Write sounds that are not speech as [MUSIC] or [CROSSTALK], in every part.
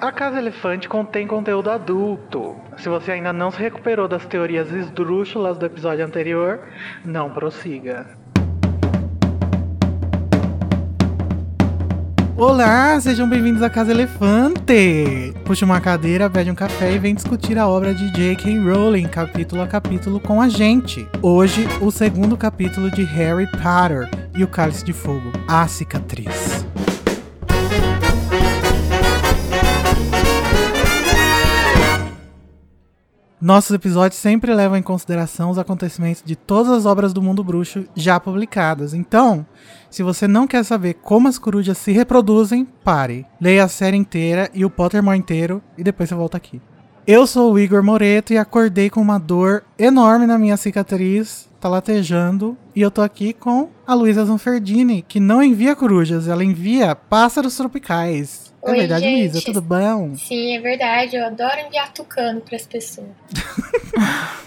A Casa Elefante contém conteúdo adulto. Se você ainda não se recuperou das teorias esdrúxulas do episódio anterior, não prossiga. Olá, sejam bem-vindos à Casa Elefante! Puxa uma cadeira, pede um café e vem discutir a obra de J.K. Rowling, capítulo a capítulo, com a gente. Hoje, o segundo capítulo de Harry Potter e o Cálice de Fogo, A Cicatriz. Nossos episódios sempre levam em consideração os acontecimentos de todas as obras do mundo bruxo já publicadas. Então, se você não quer saber como as corujas se reproduzem, pare. Leia a série inteira e o Pottermore inteiro e depois você volta aqui. Eu sou o Igor Moreto e acordei com uma dor enorme na minha cicatriz, tá latejando, e eu tô aqui com a Luísa Zanferdini, que não envia corujas, ela envia pássaros tropicais. É Oi, verdade, gente. Luísa? Tudo bom? Sim, é verdade. Eu adoro enviar tucano pras pessoas. [LAUGHS]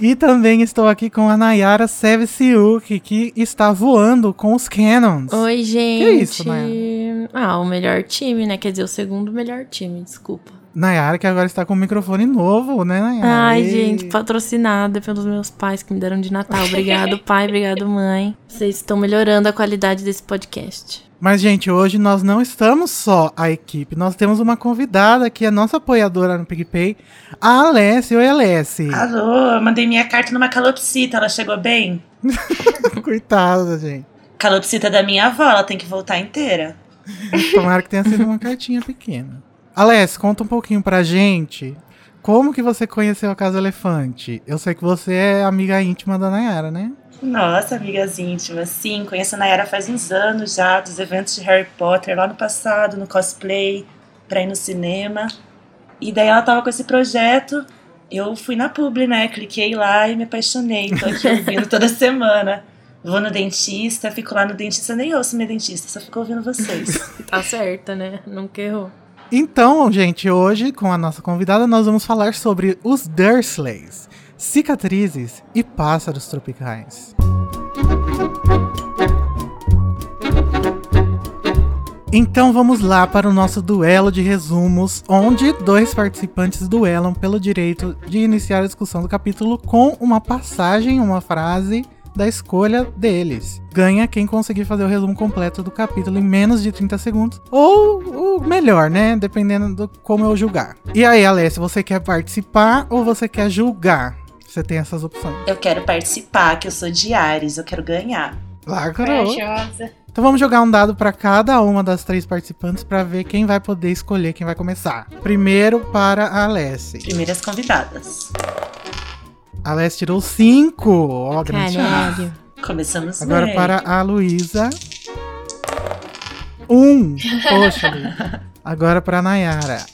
E também estou aqui com a Nayara Sevesiuk, que está voando com os Cannons. Oi, gente. Que isso, Nayara? Ah, o melhor time, né? Quer dizer, o segundo melhor time, desculpa. Nayara, que agora está com um microfone novo, né, Nayara? Ai, E- gente, patrocinada pelos meus pais que me deram de Natal. Obrigado, [LAUGHS] pai, obrigado, mãe. Vocês estão melhorando a qualidade desse podcast. Mas, gente, hoje nós não estamos só a equipe. Nós temos uma convidada que é nossa apoiadora no PicPay, a Alessia. Oi, Alessia. Alô, eu mandei minha carta numa calopsita, ela chegou bem? [LAUGHS] Coitada, gente. Calopsita da minha avó, ela tem que voltar inteira. Tomara que tenha sido uma cartinha pequena. Alessia, conta um pouquinho pra gente como que você conheceu a Casa Elefante. Eu sei que você é amiga íntima da Nayara, né? Nossa, amigas íntimas, sim, conheço a Nayara faz uns anos já, dos eventos de Harry Potter, lá no passado, no cosplay, pra ir no cinema. E daí ela tava com esse projeto, eu fui na publi, né, cliquei lá e me apaixonei, tô aqui ouvindo toda [LAUGHS] semana. Vou no dentista, fico lá no dentista, nem ouço meu dentista, só fico ouvindo vocês. Tá certa, né? Nunca errou. Então, gente, hoje, com a nossa convidada, nós vamos falar sobre os Dursleys, cicatrizes e pássaros tropicais. Então vamos lá para o nosso duelo de resumos, onde dois participantes duelam pelo direito de iniciar a discussão do capítulo com uma passagem, uma frase da escolha deles. Ganha quem conseguir fazer o resumo completo do capítulo em menos de 30 segundos. Ou o melhor, né? Dependendo do como eu julgar. E aí, Alessia, você quer participar ou você quer julgar? Você tem essas opções. Eu quero participar, que eu sou de Ares, eu quero ganhar. Lacrou. Então vamos jogar um dado para cada uma das três participantes para ver quem vai poder escolher quem vai começar. Primeiro para a Alessia. Primeiras convidadas. A Alessia tirou 5. Ó, grande chance. Caralho. Começamos Agora bem. para a Luísa. Um. [LAUGHS] Poxa, Luísa. Agora para a Nayara.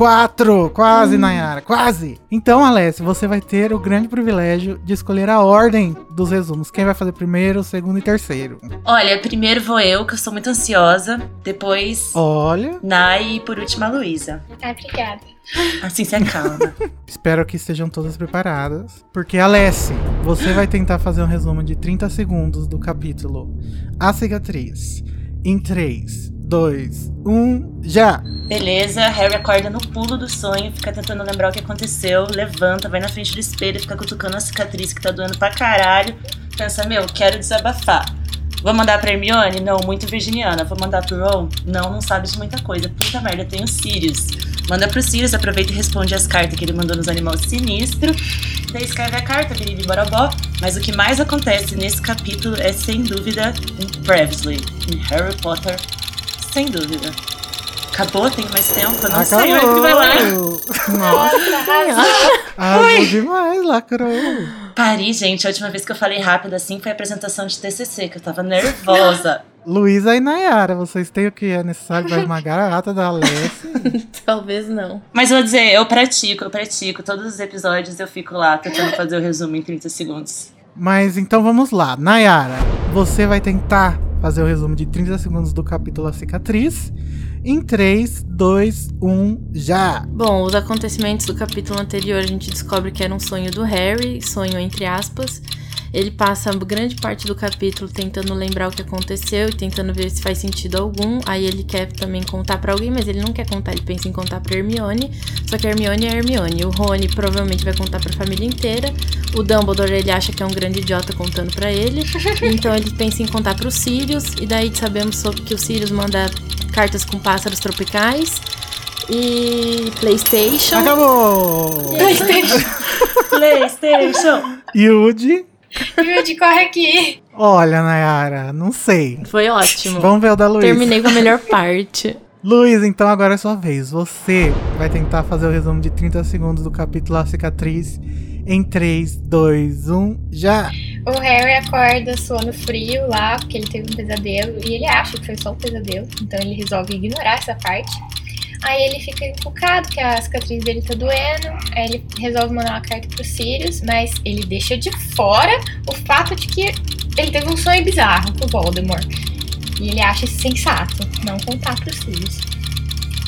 Quatro. Quase, Nayara. Quase. Então, Alessia, você vai ter o grande privilégio de escolher a ordem dos resumos. Quem vai fazer primeiro, segundo e terceiro. Olha, primeiro vou eu, que eu sou muito ansiosa. Depois, Olha. Nai e por último a Luísa. Ai, obrigada. Assim se acalma. [LAUGHS] Espero que estejam todas preparadas. Porque, Alessi, você vai tentar fazer um resumo de 30 segundos do capítulo A Cicatriz. Em 3, 2, 1, já! Beleza, Harry acorda no pulo do sonho, fica tentando lembrar o que aconteceu, levanta, vai na frente do espelho, fica cutucando a cicatriz que tá doendo pra caralho. Pensa, meu, quero desabafar. Vou mandar pra Hermione? Não, muito virginiana. Vou mandar pro Ron? Não, não sabe de muita coisa. Puta merda, tem o Sirius. Manda pro Sirius, aproveita e responde as cartas que ele mandou nos animais sinistros. Daí escreve a carta, Biriri Borobó. Mas o que mais acontece nesse capítulo é, sem dúvida, em Brevesley, em Harry Potter. Sem dúvida. Acabou? Tem mais tempo? Eu não sei onde que vai lá. Nossa. [LAUGHS] Arrasou demais, lacrou! Pari, gente, a última vez que eu falei rápido assim foi a apresentação de TCC, que eu tava nervosa. [LAUGHS] Luísa e Nayara, vocês têm o que é necessário para esmagar a ata da Alessia? [LAUGHS] Talvez não. Mas eu vou dizer, eu pratico, eu pratico. Todos os episódios eu fico lá tentando fazer o resumo em 30 segundos. Mas então vamos lá. Nayara, você vai tentar fazer o resumo de 30 segundos do capítulo A Cicatriz. Em 3, 2, 1, já! Bom, os acontecimentos do capítulo anterior a gente descobre que era um sonho do Harry, sonho entre aspas, Ele passa grande parte do capítulo tentando lembrar o que aconteceu e tentando ver se faz sentido algum. Aí ele quer também contar pra alguém, mas ele não quer contar, ele pensa em contar pra Hermione. Só que a Hermione é a Hermione. O Rony provavelmente vai contar pra família inteira. O Dumbledore ele acha que é um grande idiota contando pra ele. [LAUGHS] Então ele pensa em contar pro Sirius. E daí sabemos sobre que o Sirius manda cartas com pássaros tropicais. E PlayStation. Acabou! [LAUGHS] PlayStation! [LAUGHS] Yuji. [LAUGHS] Yudi, corre aqui. Olha, Nayara, não sei. Foi ótimo. Vamos ver o da Luísa. Terminei com a melhor [LAUGHS] parte. Luiz, então agora é sua vez. Você vai tentar fazer o resumo de 30 segundos do capítulo A Cicatriz em 3, 2, 1, já! O Harry acorda suando frio lá, porque ele teve um pesadelo. E ele acha que foi só um pesadelo. Então ele resolve ignorar essa parte. Aí ele fica encucado, que a cicatriz dele tá doendo. Aí ele resolve mandar uma carta pro Sirius, mas ele deixa de fora o fato de que ele teve um sonho bizarro com o Voldemort. E ele acha isso sensato, não contar pro Sirius.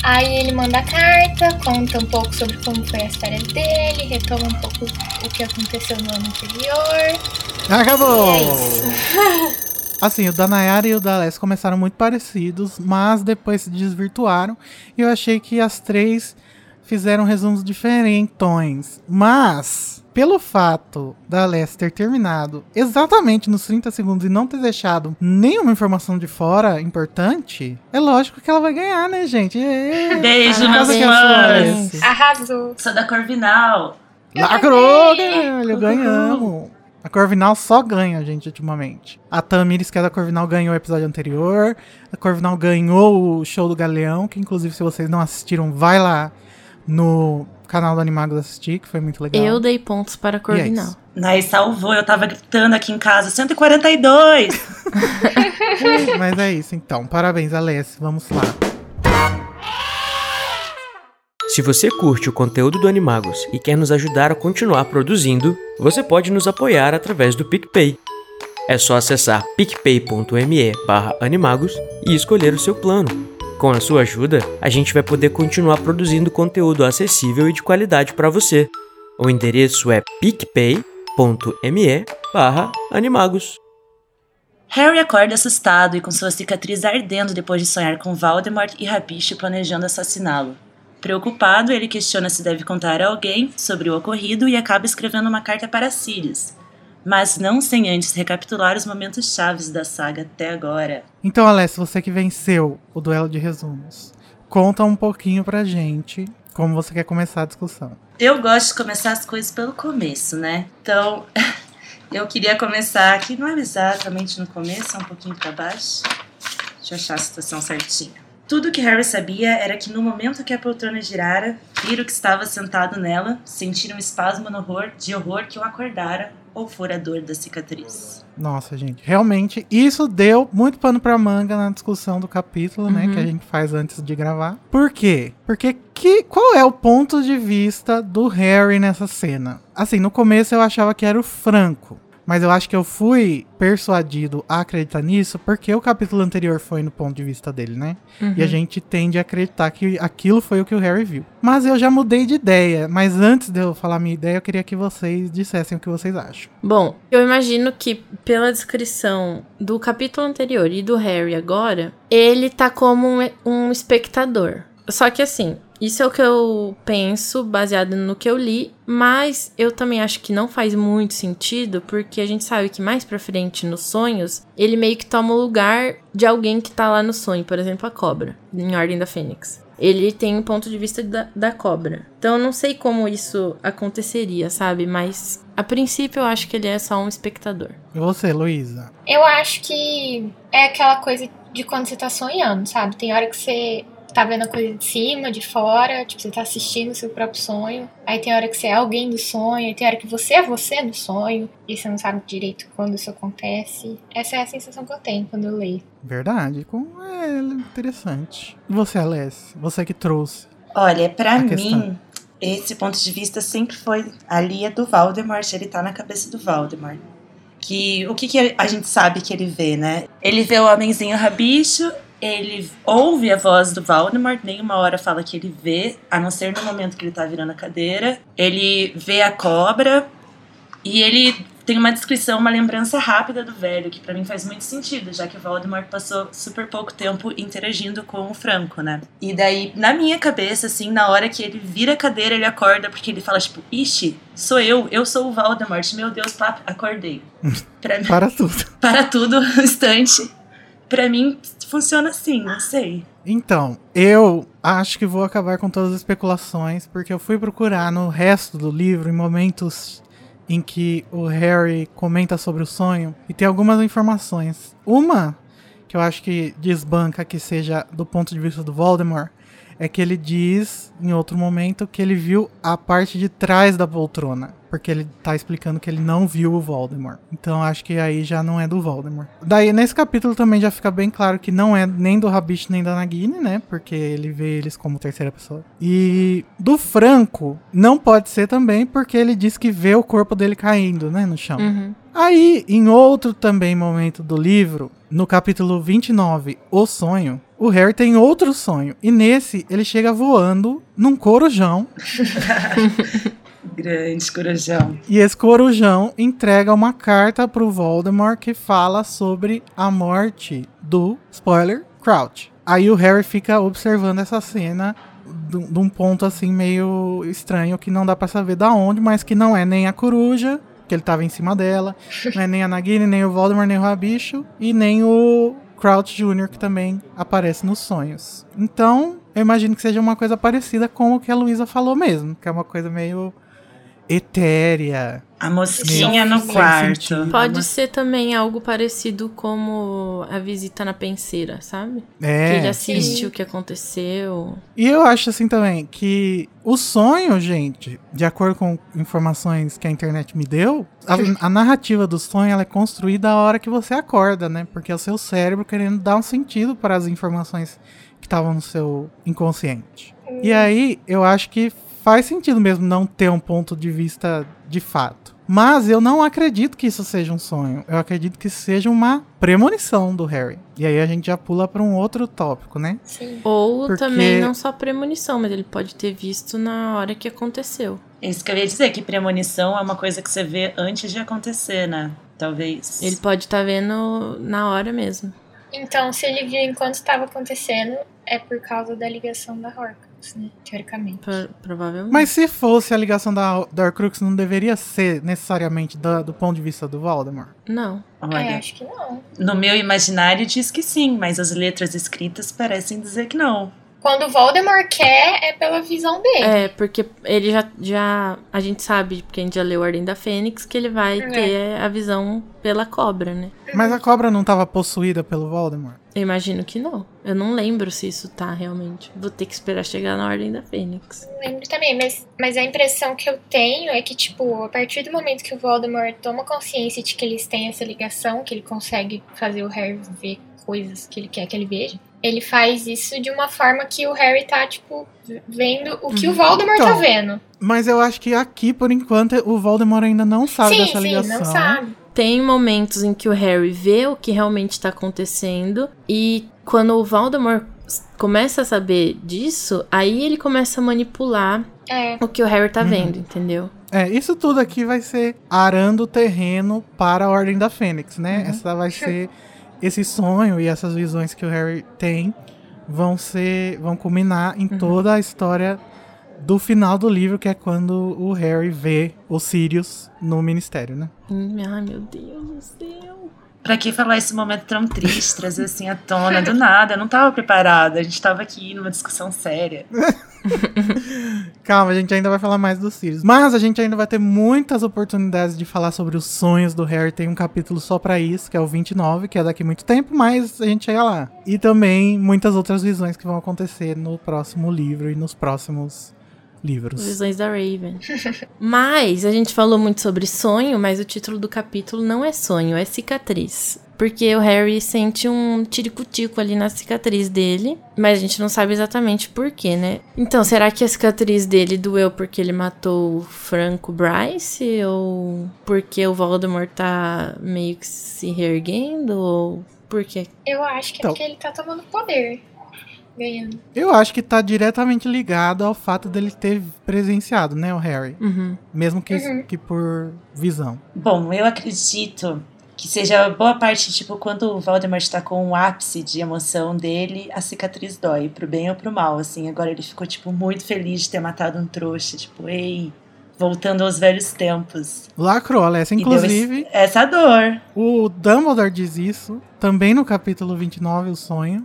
Aí ele manda a carta, conta um pouco sobre como foi a história dele, retoma um pouco o que aconteceu no ano anterior. Acabou! E é isso. [LAUGHS] Assim, o da Nayara e o da Alessia começaram muito parecidos, mas depois se desvirtuaram. E eu achei que as três fizeram resumos diferentões. Mas, pelo fato da Alessia ter terminado exatamente nos 30 segundos e não ter deixado nenhuma informação de fora importante, é lógico que ela vai ganhar, né, gente? Beijo, meus fãs! Arrasou. Sou da Corvinal. Lacrou, caralho, ganhamos. A Corvinal só ganha, gente, ultimamente. A Tamires, que é da Corvinal, ganhou o episódio anterior. A Corvinal ganhou o show do Galeão, que inclusive, se vocês não assistiram, vai lá no canal do Animagos assistir, que foi muito legal. Eu dei pontos para Corvinal. isso. Nai salvou, eu tava gritando aqui em casa, 142! [LAUGHS] Mas é isso, então. Parabéns, Alessia. Vamos lá. Se você curte o conteúdo do Animagos e quer nos ajudar a continuar produzindo, você pode nos apoiar através do PicPay. É só acessar picpay.me animagos e escolher o seu plano. Com a sua ajuda, a gente vai poder continuar produzindo conteúdo acessível e de qualidade para você. O endereço é picpay.me animagos. Harry acorda assustado e com sua cicatriz ardendo depois de sonhar com Voldemort e Rabicho planejando assassiná-lo. Preocupado, ele questiona se deve contar a alguém sobre o ocorrido e acaba escrevendo uma carta para Sirius, mas não sem antes recapitular os momentos chaves da saga até agora. Então, Alessia, você que venceu o duelo de resumos, conta um pouquinho pra gente como você quer começar a discussão. Eu gosto de começar as coisas pelo começo, né? Então, [LAUGHS] eu queria começar aqui, não é exatamente no começo, é um pouquinho para baixo. Deixa eu achar a situação certinha. Tudo que Harry sabia era que no momento que a poltrona girara, vira que estava sentado nela, sentiram um espasmo no horror, de horror que o acordara ou fora a dor da cicatriz. Nossa, gente, realmente isso deu muito pano pra manga na discussão do capítulo, né, Uhum. que a gente faz antes de gravar. Por quê? Porque que, qual é o ponto de vista do Harry nessa cena? Assim, no começo eu achava que era o Franco, mas eu acho que eu fui persuadido a acreditar nisso porque o capítulo anterior foi no ponto de vista dele, né? Uhum. E a gente tende a acreditar que aquilo foi o que o Harry viu. Mas eu já mudei de ideia, mas antes de eu falar minha ideia, eu queria que vocês dissessem o que vocês acham. Bom, eu imagino que pela descrição do capítulo anterior e do Harry agora, ele tá como um, um espectador. Só que assim, isso é o que eu penso baseado no que eu li, mas eu também acho que não faz muito sentido, porque a gente sabe que mais pra frente nos sonhos, ele meio que toma o lugar de alguém que tá lá no sonho, por exemplo, a cobra, em Ordem da Fênix. Ele tem um ponto de vista da, da cobra. Então eu não sei como isso aconteceria, sabe? Mas a princípio eu acho que ele é só um espectador. E você, Luísa? Eu acho que é aquela coisa de quando você tá sonhando, sabe? Tem hora que você tá vendo a coisa de cima, de fora, tipo, você tá assistindo o seu próprio sonho. Aí tem hora que você é alguém do sonho, aí tem hora que você é você no sonho, e você não sabe direito quando isso acontece. Essa é a sensação que eu tenho quando eu leio. Verdade, é interessante. E você, Alessia? Você que trouxe. Olha, pra A mim, questão. esse ponto de vista sempre foi ali é do Voldemort, ele tá na cabeça do Voldemort. Que o que, que a gente sabe que ele vê, né? Ele vê o homenzinho rabicho, ele ouve a voz do Voldemort, nenhuma hora fala que ele vê, a não ser no momento que ele tá virando a cadeira. Ele vê a cobra e ele tem uma descrição, uma lembrança rápida do velho, que para mim faz muito sentido, já que o Voldemort passou super pouco tempo interagindo com o Franco, né? E daí, na minha cabeça, assim, na hora que ele vira a cadeira, ele acorda, porque ele fala, tipo, ixi, sou eu, eu sou o Voldemort, meu Deus, pá, acordei. [LAUGHS] Pra mim, Para tudo. [LAUGHS] para tudo, [LAUGHS] um instante. Pra mim, funciona assim, não sei. Então, eu acho que vou acabar com todas as especulações, porque eu fui procurar no resto do livro, em momentos em que o Harry comenta sobre o sonho, e tem algumas informações. Uma, que eu acho que desbanca que seja do ponto de vista do Voldemort, é que ele diz, em outro momento, que ele viu a parte de trás da poltrona. Porque ele tá explicando que ele não viu o Voldemort. Então acho que aí já não é do Voldemort. Daí, nesse capítulo também já fica bem claro que não é nem do Rabicho nem da Nagini, né? Porque ele vê eles como terceira pessoa. E do Franco, não pode ser também, porque ele diz que vê o corpo dele caindo, né? No chão. Uhum. Aí, em outro também momento do livro, no capítulo 29, O Sonho, o Harry tem outro sonho. E nesse, ele chega voando num corujão. [LAUGHS] Grande corujão. E esse corujão entrega uma carta pro Voldemort que fala sobre a morte do, spoiler, Crouch. Aí o Harry fica observando essa cena de um ponto assim meio estranho que não dá pra saber da onde, mas que não é nem a coruja, que ele tava em cima dela, [LAUGHS] não é nem a Nagini, nem o Voldemort, nem o Rabicho e nem o Crouch Jr., que também aparece nos sonhos. Então, eu imagino que seja uma coisa parecida com o que a Luísa falou mesmo, que é uma coisa meio etérea. A mosquinha Meu, no quarto. Pode ser também algo parecido como a visita na penseira, sabe? Que É. ele assiste o que aconteceu. E eu acho assim também que o sonho, gente, de acordo com informações que a internet me deu, a, a narrativa do sonho ela é construída a hora que você acorda, né? Porque é o seu cérebro querendo dar um sentido para as informações que estavam no seu inconsciente. E aí, eu acho que faz sentido mesmo não ter um ponto de vista de fato. Mas eu não acredito que isso seja um sonho. Eu acredito que seja uma premonição do Harry. E aí a gente já pula para um outro tópico, né? Sim. Ou Porque- também não só premonição, mas ele pode ter visto na hora que aconteceu. É Isso que eu ia dizer, que premonição é uma coisa que você vê antes de acontecer, né? Talvez. Ele pode estar vendo na hora mesmo. Então, se ele viu enquanto estava acontecendo, é por causa da ligação da Horcrux, né? Teoricamente. Pro- provavelmente. Mas se fosse a ligação da, da Horcrux, não deveria ser necessariamente da- do ponto de vista do Voldemort? Não. É, Olha, acho que não. no meu imaginário diz que sim, mas as letras escritas parecem dizer que não. Quando o Voldemort quer, é pela visão dele. É, porque ele já, já. A gente sabe, porque a gente já leu Ordem da Fênix, que ele vai É. ter a visão pela cobra, né? Mas a cobra não estava possuída pelo Voldemort? Eu imagino que não. Eu não lembro se isso tá realmente. Vou ter que esperar chegar na Ordem da Fênix. Não lembro também, mas, mas a impressão que eu tenho é que, tipo, a partir do momento que o Voldemort toma consciência de que eles têm essa ligação, que ele consegue fazer o Harry ver coisas que ele quer que ele veja, ele faz isso de uma forma que o Harry tá, tipo, vendo o que o Voldemort tá Então, vendo. Mas eu acho que aqui, por enquanto, o Voldemort ainda não sabe sim, dessa sim, ligação. não sabe. Tem momentos em que o Harry vê o que realmente tá acontecendo. E quando o Voldemort começa a saber disso, aí ele começa a manipular É. o que o Harry tá vendo, entendeu? É, isso tudo aqui vai ser arando o terreno para a Ordem da Fênix, né? Essa vai ser esse sonho e essas visões que o Harry tem vão ser vão culminar em toda a história do final do livro, que é quando o Harry vê o Sirius no ministério, né? Hum, Ai, meu Deus do céu. Pra que falar esse momento tão triste, trazer assim à tona, do nada? Eu não tava preparada, a gente tava aqui numa discussão séria. [LAUGHS] Calma, a gente ainda vai falar mais dos Sirius. Mas a gente ainda vai ter muitas oportunidades de falar sobre os sonhos do Harry. Tem um capítulo só pra isso, que é o 29, que é daqui muito tempo, mas a gente chega lá. E também muitas outras visões que vão acontecer no próximo livro e nos próximos livros. Visões da Raven. [LAUGHS] mas a gente falou muito sobre sonho, mas o título do capítulo não é sonho, é cicatriz. Porque o Harry sente um tiricutico ali na cicatriz dele, mas a gente não sabe exatamente por quê, né? Então, será que a cicatriz dele doeu porque ele matou o Franco Bryce? Ou porque o Voldemort tá meio que se reerguendo? Ou por quê? Eu acho que é Então. porque ele tá tomando poder. ganhando. Eu acho que tá diretamente ligado ao fato dele ter presenciado, né, o Harry. Uhum. Mesmo que, Uhum. que por visão. Bom, eu acredito que seja boa parte, tipo, quando o Voldemort tá com o ápice de emoção dele, a cicatriz dói, pro bem ou pro mal, assim. Agora ele ficou, tipo, muito feliz de ter matado um trouxa, tipo, ei, voltando aos velhos tempos. Lacrou, Alessia. E deu Inclusive, essa dor. o Dumbledore diz isso, também no capítulo 29, O Sonho,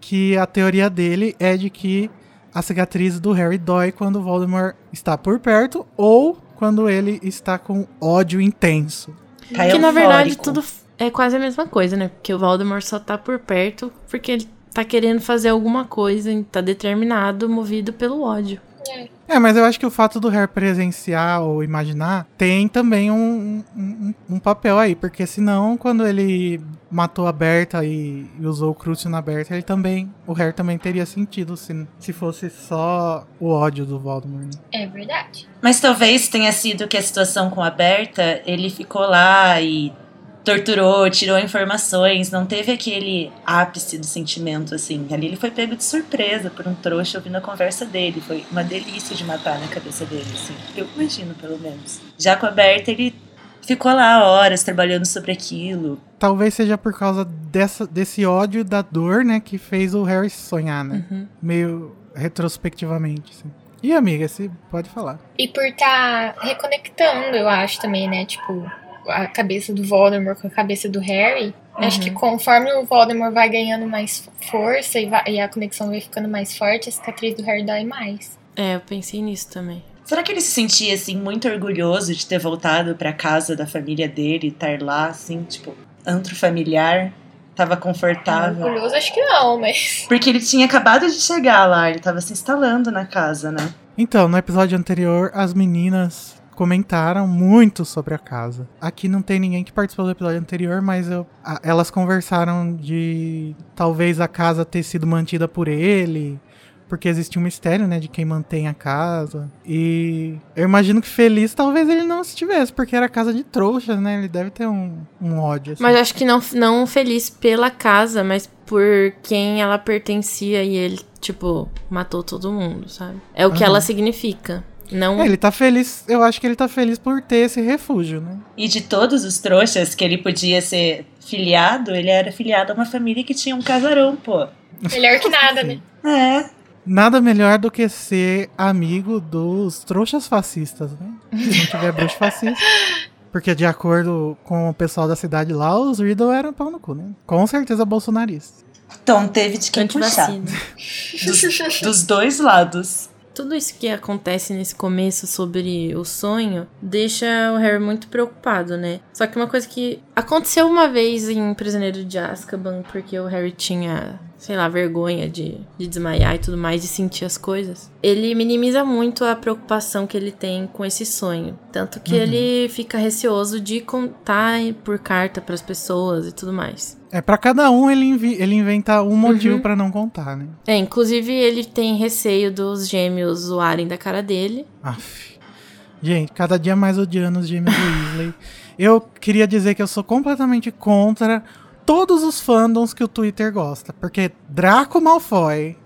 que a teoria dele é de que a cicatriz do Harry dói quando o Voldemort está por perto ou quando ele está com ódio intenso. Tá que na verdade eufórico. tudo é quase a mesma coisa, né? Porque o Voldemort só tá por perto porque ele tá querendo fazer alguma coisa, e tá determinado, movido pelo ódio. É, mas eu acho que o fato do Harry presenciar ou imaginar tem também um, um, um papel aí, porque senão, quando ele matou a Berta e, e usou o Crucio na Berta, ele também, o Harry também teria sentido se, se fosse só o ódio do Voldemort. né? É verdade. Mas talvez tenha sido que a situação com a Berta, ele ficou lá e torturou, tirou informações, não teve aquele ápice do sentimento, assim. Ali ele foi pego de surpresa por um trouxa ouvindo a conversa dele. Foi uma delícia de matar na cabeça dele, assim. Eu imagino, pelo menos. Já com a Berta, ele ficou lá horas trabalhando sobre aquilo. Talvez seja por causa dessa, desse ódio da dor, né, que fez o Harry sonhar, né? Uhum. Meio retrospectivamente, assim. E amiga, você pode falar. E por estar reconectando, eu acho também, né? Tipo, a cabeça do Voldemort com a cabeça do Harry. Acho que conforme o Voldemort vai ganhando mais força e, vai- e a conexão vai ficando mais forte, a cicatriz do Harry dói mais. É, eu pensei nisso também. Será que ele se sentia, assim, muito orgulhoso de ter voltado pra casa da família dele, estar lá, assim, tipo, antro familiar? Tava confortável. Orgulhoso, acho que não, mas. [LAUGHS] Porque ele tinha acabado de chegar lá, ele tava se instalando na casa, né? Então, no episódio anterior, as meninas comentaram muito sobre a casa. Aqui não tem ninguém que participou do episódio anterior, mas eu- a- elas conversaram de talvez a casa ter sido mantida por ele, porque existe um mistério, né, de quem mantém a casa. E eu imagino que feliz talvez ele não estivesse, porque era casa de trouxas, né? Ele deve ter um, um ódio. assim. Mas acho que não, não feliz pela casa, mas por quem ela pertencia e ele, tipo, matou todo mundo, sabe? É o que Aham. ela significa. Não. É, ele tá feliz, eu acho que ele tá feliz por ter esse refúgio, né? E de todos os trouxas que ele podia ser filiado, ele era filiado a uma família que tinha um casarão, pô. Melhor que nada, né? É. Nada melhor do que ser amigo dos trouxas fascistas, né? Se não tiver bruxo fascista. Porque de acordo com o pessoal da cidade lá, os Riddle eram pau no cu, né? Com certeza bolsonaristas. Então teve de quem puxar. Dos, dos dois lados. Tudo isso que acontece nesse começo sobre o sonho deixa o Harry muito preocupado, né? Só que uma coisa que aconteceu uma vez em Prisioneiro de Azkaban, porque o Harry tinha, sei lá, vergonha de, de desmaiar e tudo mais, de sentir as coisas. Ele minimiza muito a preocupação que ele tem com esse sonho. Tanto que ele fica receoso de contar por carta pras pessoas e tudo mais. É, pra cada um ele, ele inventa um motivo pra não contar, né? É, inclusive ele tem receio dos gêmeos zoarem da cara dele. Aff. Gente, cada dia mais odiando os gêmeos do Weasley. Eu queria dizer que eu sou completamente contra todos os fandoms que o Twitter gosta. Porque Draco Malfoy,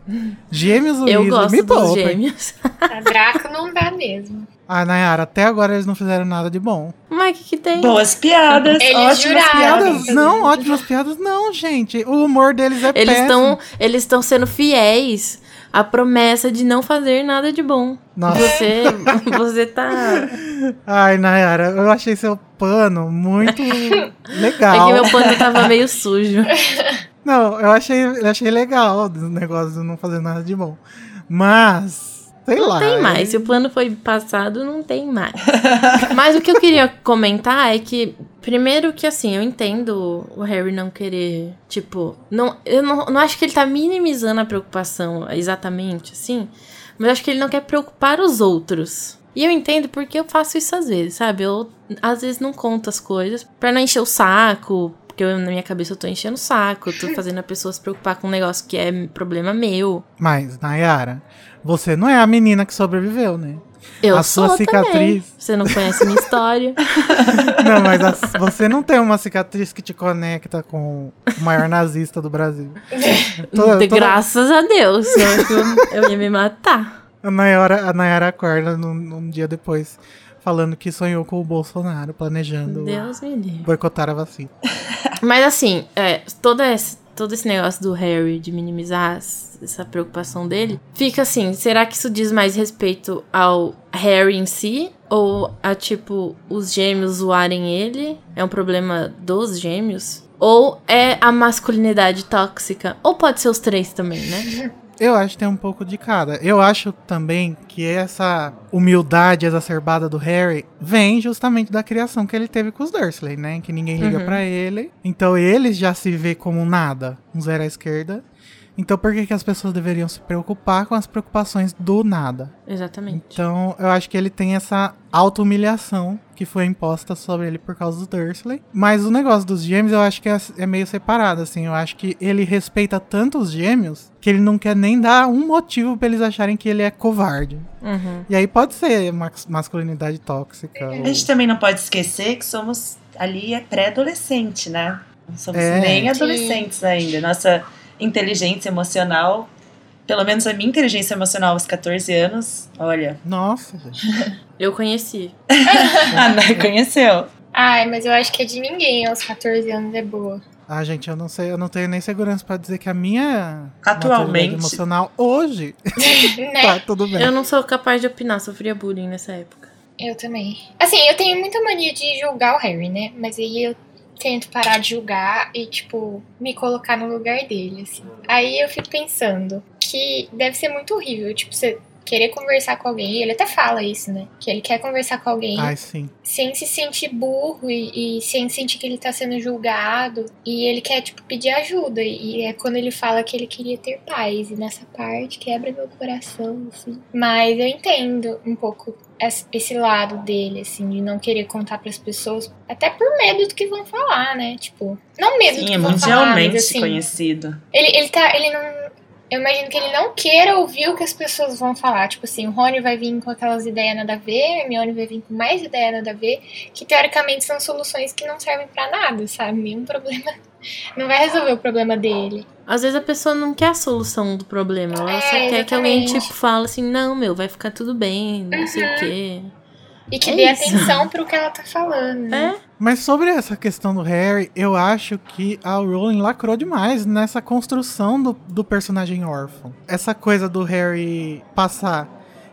gêmeos Eu Weasley, gosto me dos poupem. gêmeos. [LAUGHS] A Draco não dá mesmo. Ah, Nayara, até agora eles não fizeram nada de bom. Mas o que, que tem? Boas piadas, Eles ótimas juraram. piadas. Não, ótimas piadas, não, gente. O humor deles é Eles péssimo. estão eles estão sendo fiéis à promessa de não fazer nada de bom. Nossa. Você, [LAUGHS] você tá. Ai, Nayara, eu achei seu pano muito [LAUGHS] É legal. que meu pano tava meio sujo. Não, eu achei, eu achei legal o negócio de não fazer nada de bom. Mas, sei lá. Não tem mais. Se o plano foi passado, não tem mais. [LAUGHS] Mas o que eu queria comentar é que, primeiro que assim, eu entendo o Harry não querer, tipo, não, eu não, não acho que ele tá minimizando a preocupação exatamente, assim, mas acho que ele não quer preocupar os outros. E eu entendo porque eu faço isso às vezes, sabe? Eu às vezes não conto as coisas pra não encher o saco, porque eu, na minha cabeça eu tô enchendo o saco, eu tô fazendo a pessoa se preocupar com um negócio que é problema meu. Mas, Nayara, você não é a menina que sobreviveu, né? Eu a sou sua também. cicatriz. Você não conhece minha história. [LAUGHS] Não, mas a- você não tem uma cicatriz que te conecta com o maior nazista do Brasil. [LAUGHS] Toda- De toda- Graças a Deus. Eu, eu ia me matar. A Nayara, a Nayara acorda num, dia depois falando que sonhou com o Bolsonaro, planejando Deus me livre. boicotar a vacina. Mas assim, é, toda esse, todo esse negócio do Harry de minimizar essa preocupação dele, fica assim, será que isso diz mais respeito ao Harry em si? Ou a, tipo, os gêmeos zoarem ele? É um problema dos gêmeos? Ou é a masculinidade tóxica? Ou pode ser os três também, né? Eu acho que tem um pouco de cada. Eu acho também que essa humildade exacerbada do Harry vem justamente da criação que ele teve com os Dursley, né? Que ninguém liga Uhum. pra ele. Então ele já se vê como nada, um zero à esquerda. Então por que, que as pessoas deveriam se preocupar com as preocupações do nada? Exatamente. Então eu acho que ele tem essa auto-humilhação que foi imposta sobre ele por causa do Dursley. Mas o negócio dos gêmeos eu acho que é, é meio separado, assim. Eu acho que ele respeita tanto os gêmeos que ele não quer nem dar um motivo pra eles acharem que ele é covarde. Uhum. E aí pode ser mas- masculinidade tóxica. A ou- gente também não pode esquecer que somos ali é pré-adolescente, né? Não somos É. nem adolescentes ainda. Nossa inteligência emocional, pelo menos a minha inteligência emocional aos 14 anos, olha, Nossa, gente. [LAUGHS] Eu conheci. [LAUGHS] a Ana conheceu. Ai, mas eu acho que a de ninguém aos 14 anos é boa. Ah, gente, eu não sei, eu não tenho nem segurança pra dizer que a minha Atualmente. emocional hoje [LAUGHS] né? tá tudo bem. Eu não sou capaz de opinar, sofria bullying nessa época. Eu também. Assim, eu tenho muita mania de julgar o Harry, né? Mas aí eu tento parar de julgar e, tipo, me colocar no lugar dele, assim. Aí eu fico pensando que deve ser muito horrível, tipo, você querer conversar com alguém. Ele até fala isso, né? Que ele quer conversar com alguém Ai, sim. sem se sentir burro e, e sem sentir que ele tá sendo julgado. E ele quer, tipo, pedir ajuda. E é quando ele fala que ele queria ter paz. E nessa parte quebra meu coração, assim. Mas eu entendo um pouco es- esse lado dele, assim, de não querer contar pras pessoas. Até por medo do que vão falar, né? Tipo, não medo do Sim, que é vão falar, mundialmente mas assim. conhecido. Ele, ele tá. Ele não. Eu imagino que ele não queira ouvir o que as pessoas vão falar. Tipo assim, o Rony vai vir com aquelas ideias nada a ver, a Hermione vai vir com mais ideia nada a ver, que teoricamente são soluções que não servem pra nada, sabe? Nenhum problema. [LAUGHS] Não vai resolver o problema dele. Às vezes a pessoa não quer a solução do problema. Ela só É, quer que alguém, tipo, fale assim, não, meu, vai ficar tudo bem, não sei o quê. E que É dê isso. atenção pro que ela tá falando. né? É, Mas sobre essa questão do Harry, eu acho que a Rowling lacrou demais nessa construção do, do personagem órfão. Essa coisa do Harry passar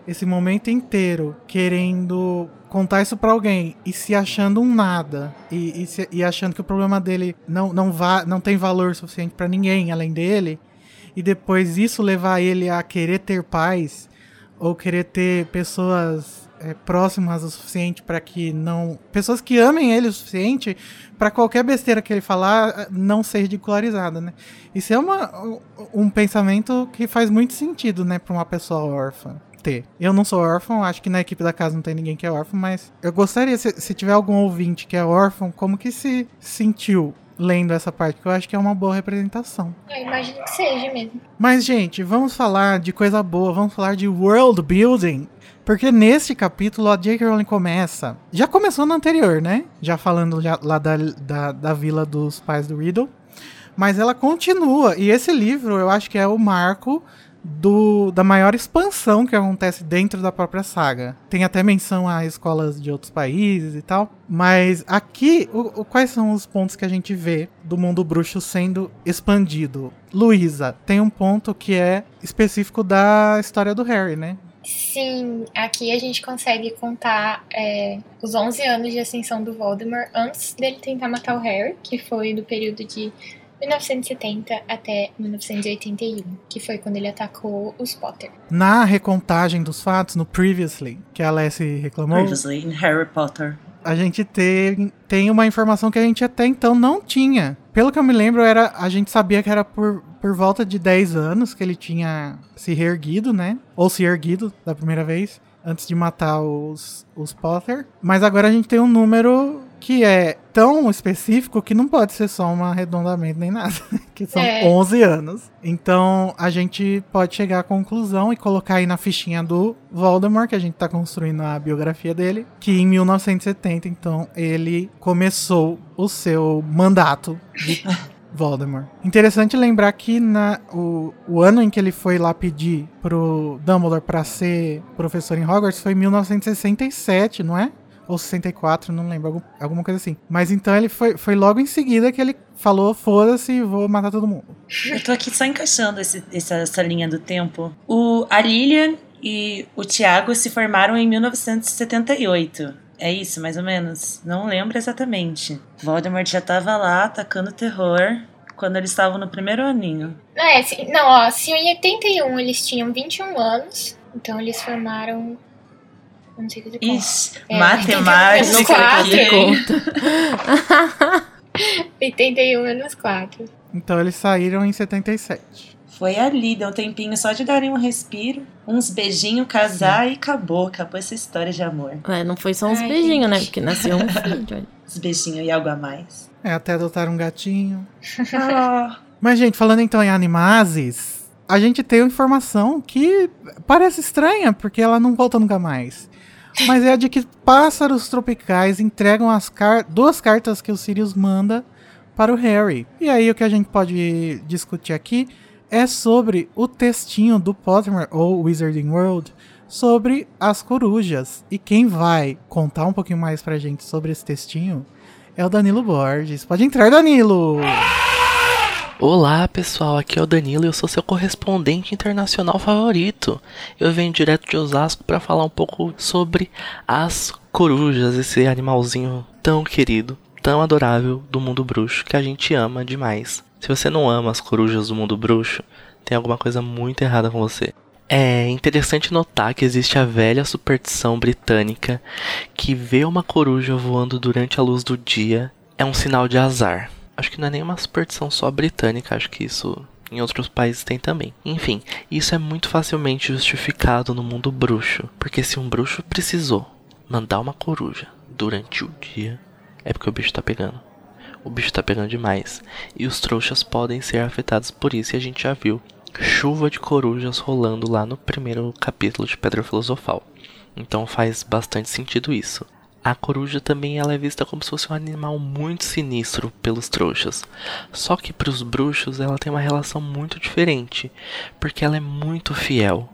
esse momento inteiro querendo contar isso pra alguém e se achando um nada e, e, se- e achando que o problema dele não, não, va não tem valor suficiente pra ninguém além dele e depois isso levar ele a querer ter paz ou querer ter pessoas é, próximas o suficiente para que não pessoas que amem ele o suficiente para qualquer besteira que ele falar não ser ridicularizada, né? Isso é uma, um- um pensamento que faz muito sentido, né, para uma pessoa órfã ter. Eu não sou órfão, acho que na equipe da casa não tem ninguém que é órfão, mas eu gostaria se, se tiver algum ouvinte que é órfão, como que se sentiu lendo essa parte? Que eu acho que é uma boa representação. Eu imagino que seja mesmo. Mas, gente, vamos falar de coisa boa, vamos falar de world building. Porque nesse capítulo a J.K. Rowling começa. Já começou no anterior, né? Já falando já lá da, da, da vila dos pais do Riddle. Mas ela continua. E esse livro eu acho que é o marco do, da maior expansão que acontece dentro da própria saga. Tem até menção a escolas de outros países e tal. Mas aqui, o- o- quais são os pontos que a gente vê do mundo bruxo sendo expandido? Luísa, tem um ponto que é específico da história do Harry, né? Sim, aqui a gente consegue contar é, os 11 anos de ascensão do Voldemort antes dele tentar matar o Harry, que foi do período de 1970 até 1981, que foi quando ele atacou os Potter. Na recontagem dos fatos, no Previously, que a Alessi reclamou, Previously in Harry Potter. A gente tem, tem uma informação que a gente até então não tinha. Pelo que eu me lembro, era, a gente sabia que era por, por volta de 10 anos que ele tinha se reerguido, né? Ou se erguido da primeira vez, antes de matar os, os Potter. Mas agora a gente tem um número que é tão específico que não pode ser só um arredondamento nem nada, [LAUGHS] que são É. 11 anos. Então a gente pode chegar à conclusão e colocar aí na fichinha do Voldemort, que a gente tá construindo a biografia dele, que em 1970, então, ele começou o seu mandato de [LAUGHS] Voldemort. Interessante lembrar que na, o, o ano em que ele foi lá pedir pro Dumbledore pra ser professor em Hogwarts foi 1967, não é? Ou 64, não lembro, algum- alguma coisa assim. Mas então ele foi, foi logo em seguida que ele falou: foda-se, vou matar todo mundo. Eu tô aqui só encaixando esse- essa, essa linha do tempo. O, a Lilian e o Tiago se formaram em 1978. É isso, mais ou menos? Não lembro exatamente. Voldemort já tava lá atacando terror quando eles estavam no primeiro aninho. É, se- não, ó, se em 81 eles tinham 21 anos, então eles formaram. Não sei. Ixi, É, matemática. [LAUGHS] menos quatro. aqui. 81 menos 4. Então eles saíram em 77. Foi ali, deu um tempinho só de darem um respiro, uns beijinhos, casar e acabou. Acabou essa história de amor. É, não foi só uns Ai, beijinhos, né? gente. Porque nasceu um [LAUGHS] filho. Uns beijinhos e algo a mais. É, até adotaram um gatinho. Ah, Mas, gente, falando então em animazes, a gente tem uma informação que parece estranha, porque ela não volta nunca mais. Mas é a de que pássaros tropicais entregam as car duas cartas que o Sirius manda para o Harry. E aí o que a gente pode discutir aqui é sobre o textinho do Pottermore ou Wizarding World sobre as corujas. E quem vai contar um pouquinho mais pra gente sobre esse textinho é o Danilo Borges. Pode entrar, Danilo! Olá pessoal, aqui é o Danilo e eu sou seu correspondente internacional favorito. Eu venho direto de Osasco para falar um pouco sobre as corujas, esse animalzinho tão querido, tão adorável do mundo bruxo que a gente ama demais. Se você não ama as corujas do mundo bruxo, tem alguma coisa muito errada com você. É interessante notar que existe a velha superstição britânica que ver uma coruja voando durante a luz do dia é um sinal de azar. Acho que não é nenhuma superstição só britânica, acho que isso em outros países tem também. Enfim, isso é muito facilmente justificado no mundo bruxo, porque se um bruxo precisou mandar uma coruja durante o dia, é porque o bicho tá pegando. O bicho tá pegando demais. E os trouxas podem ser afetados por isso, e a gente já viu chuva de corujas rolando lá no primeiro capítulo de Pedra Filosofal. Então faz bastante sentido isso. A coruja também ela é vista como se fosse um animal muito sinistro pelos trouxas. Só que para os bruxos ela tem uma relação muito diferente, porque ela é muito fiel.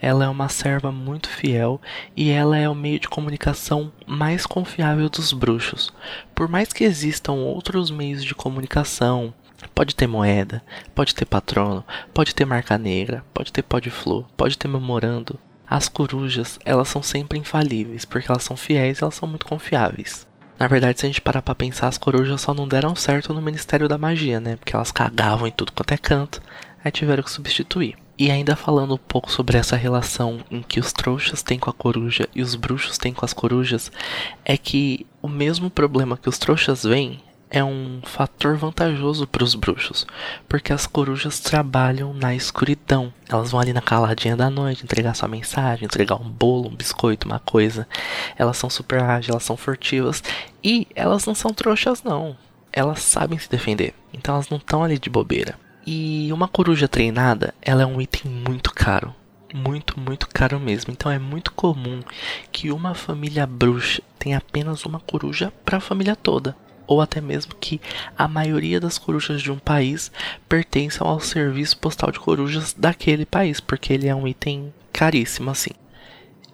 Ela é uma serva muito fiel e ela é o meio de comunicação mais confiável dos bruxos. Por mais que existam outros meios de comunicação, pode ter moeda, pode ter patrono, pode ter marca negra, pode ter pó de flor, pode ter memorando. As corujas, elas são sempre infalíveis, porque elas são fiéis e elas são muito confiáveis. Na verdade, se a gente parar pra pensar, as corujas só não deram certo no Ministério da Magia, né? Porque elas cagavam em tudo quanto é canto, aí tiveram que substituir. E ainda falando um pouco sobre essa relação em que os trouxas têm com a coruja e os bruxos têm com as corujas, é que o mesmo problema que os trouxas veem é um fator vantajoso para os bruxos, porque as corujas trabalham na escuridão. Elas vão ali na caladinha da noite entregar sua mensagem, entregar um bolo, um biscoito, uma coisa. Elas são super ágeis, elas são furtivas e elas não são trouxas não. Elas sabem se defender, então elas não estão ali de bobeira. E uma coruja treinada, ela é um item muito caro. Muito, muito caro mesmo. Então é muito comum que uma família bruxa tenha apenas uma coruja para a família toda ou até mesmo que a maioria das corujas de um país pertençam ao serviço postal de corujas daquele país, porque ele é um item caríssimo assim.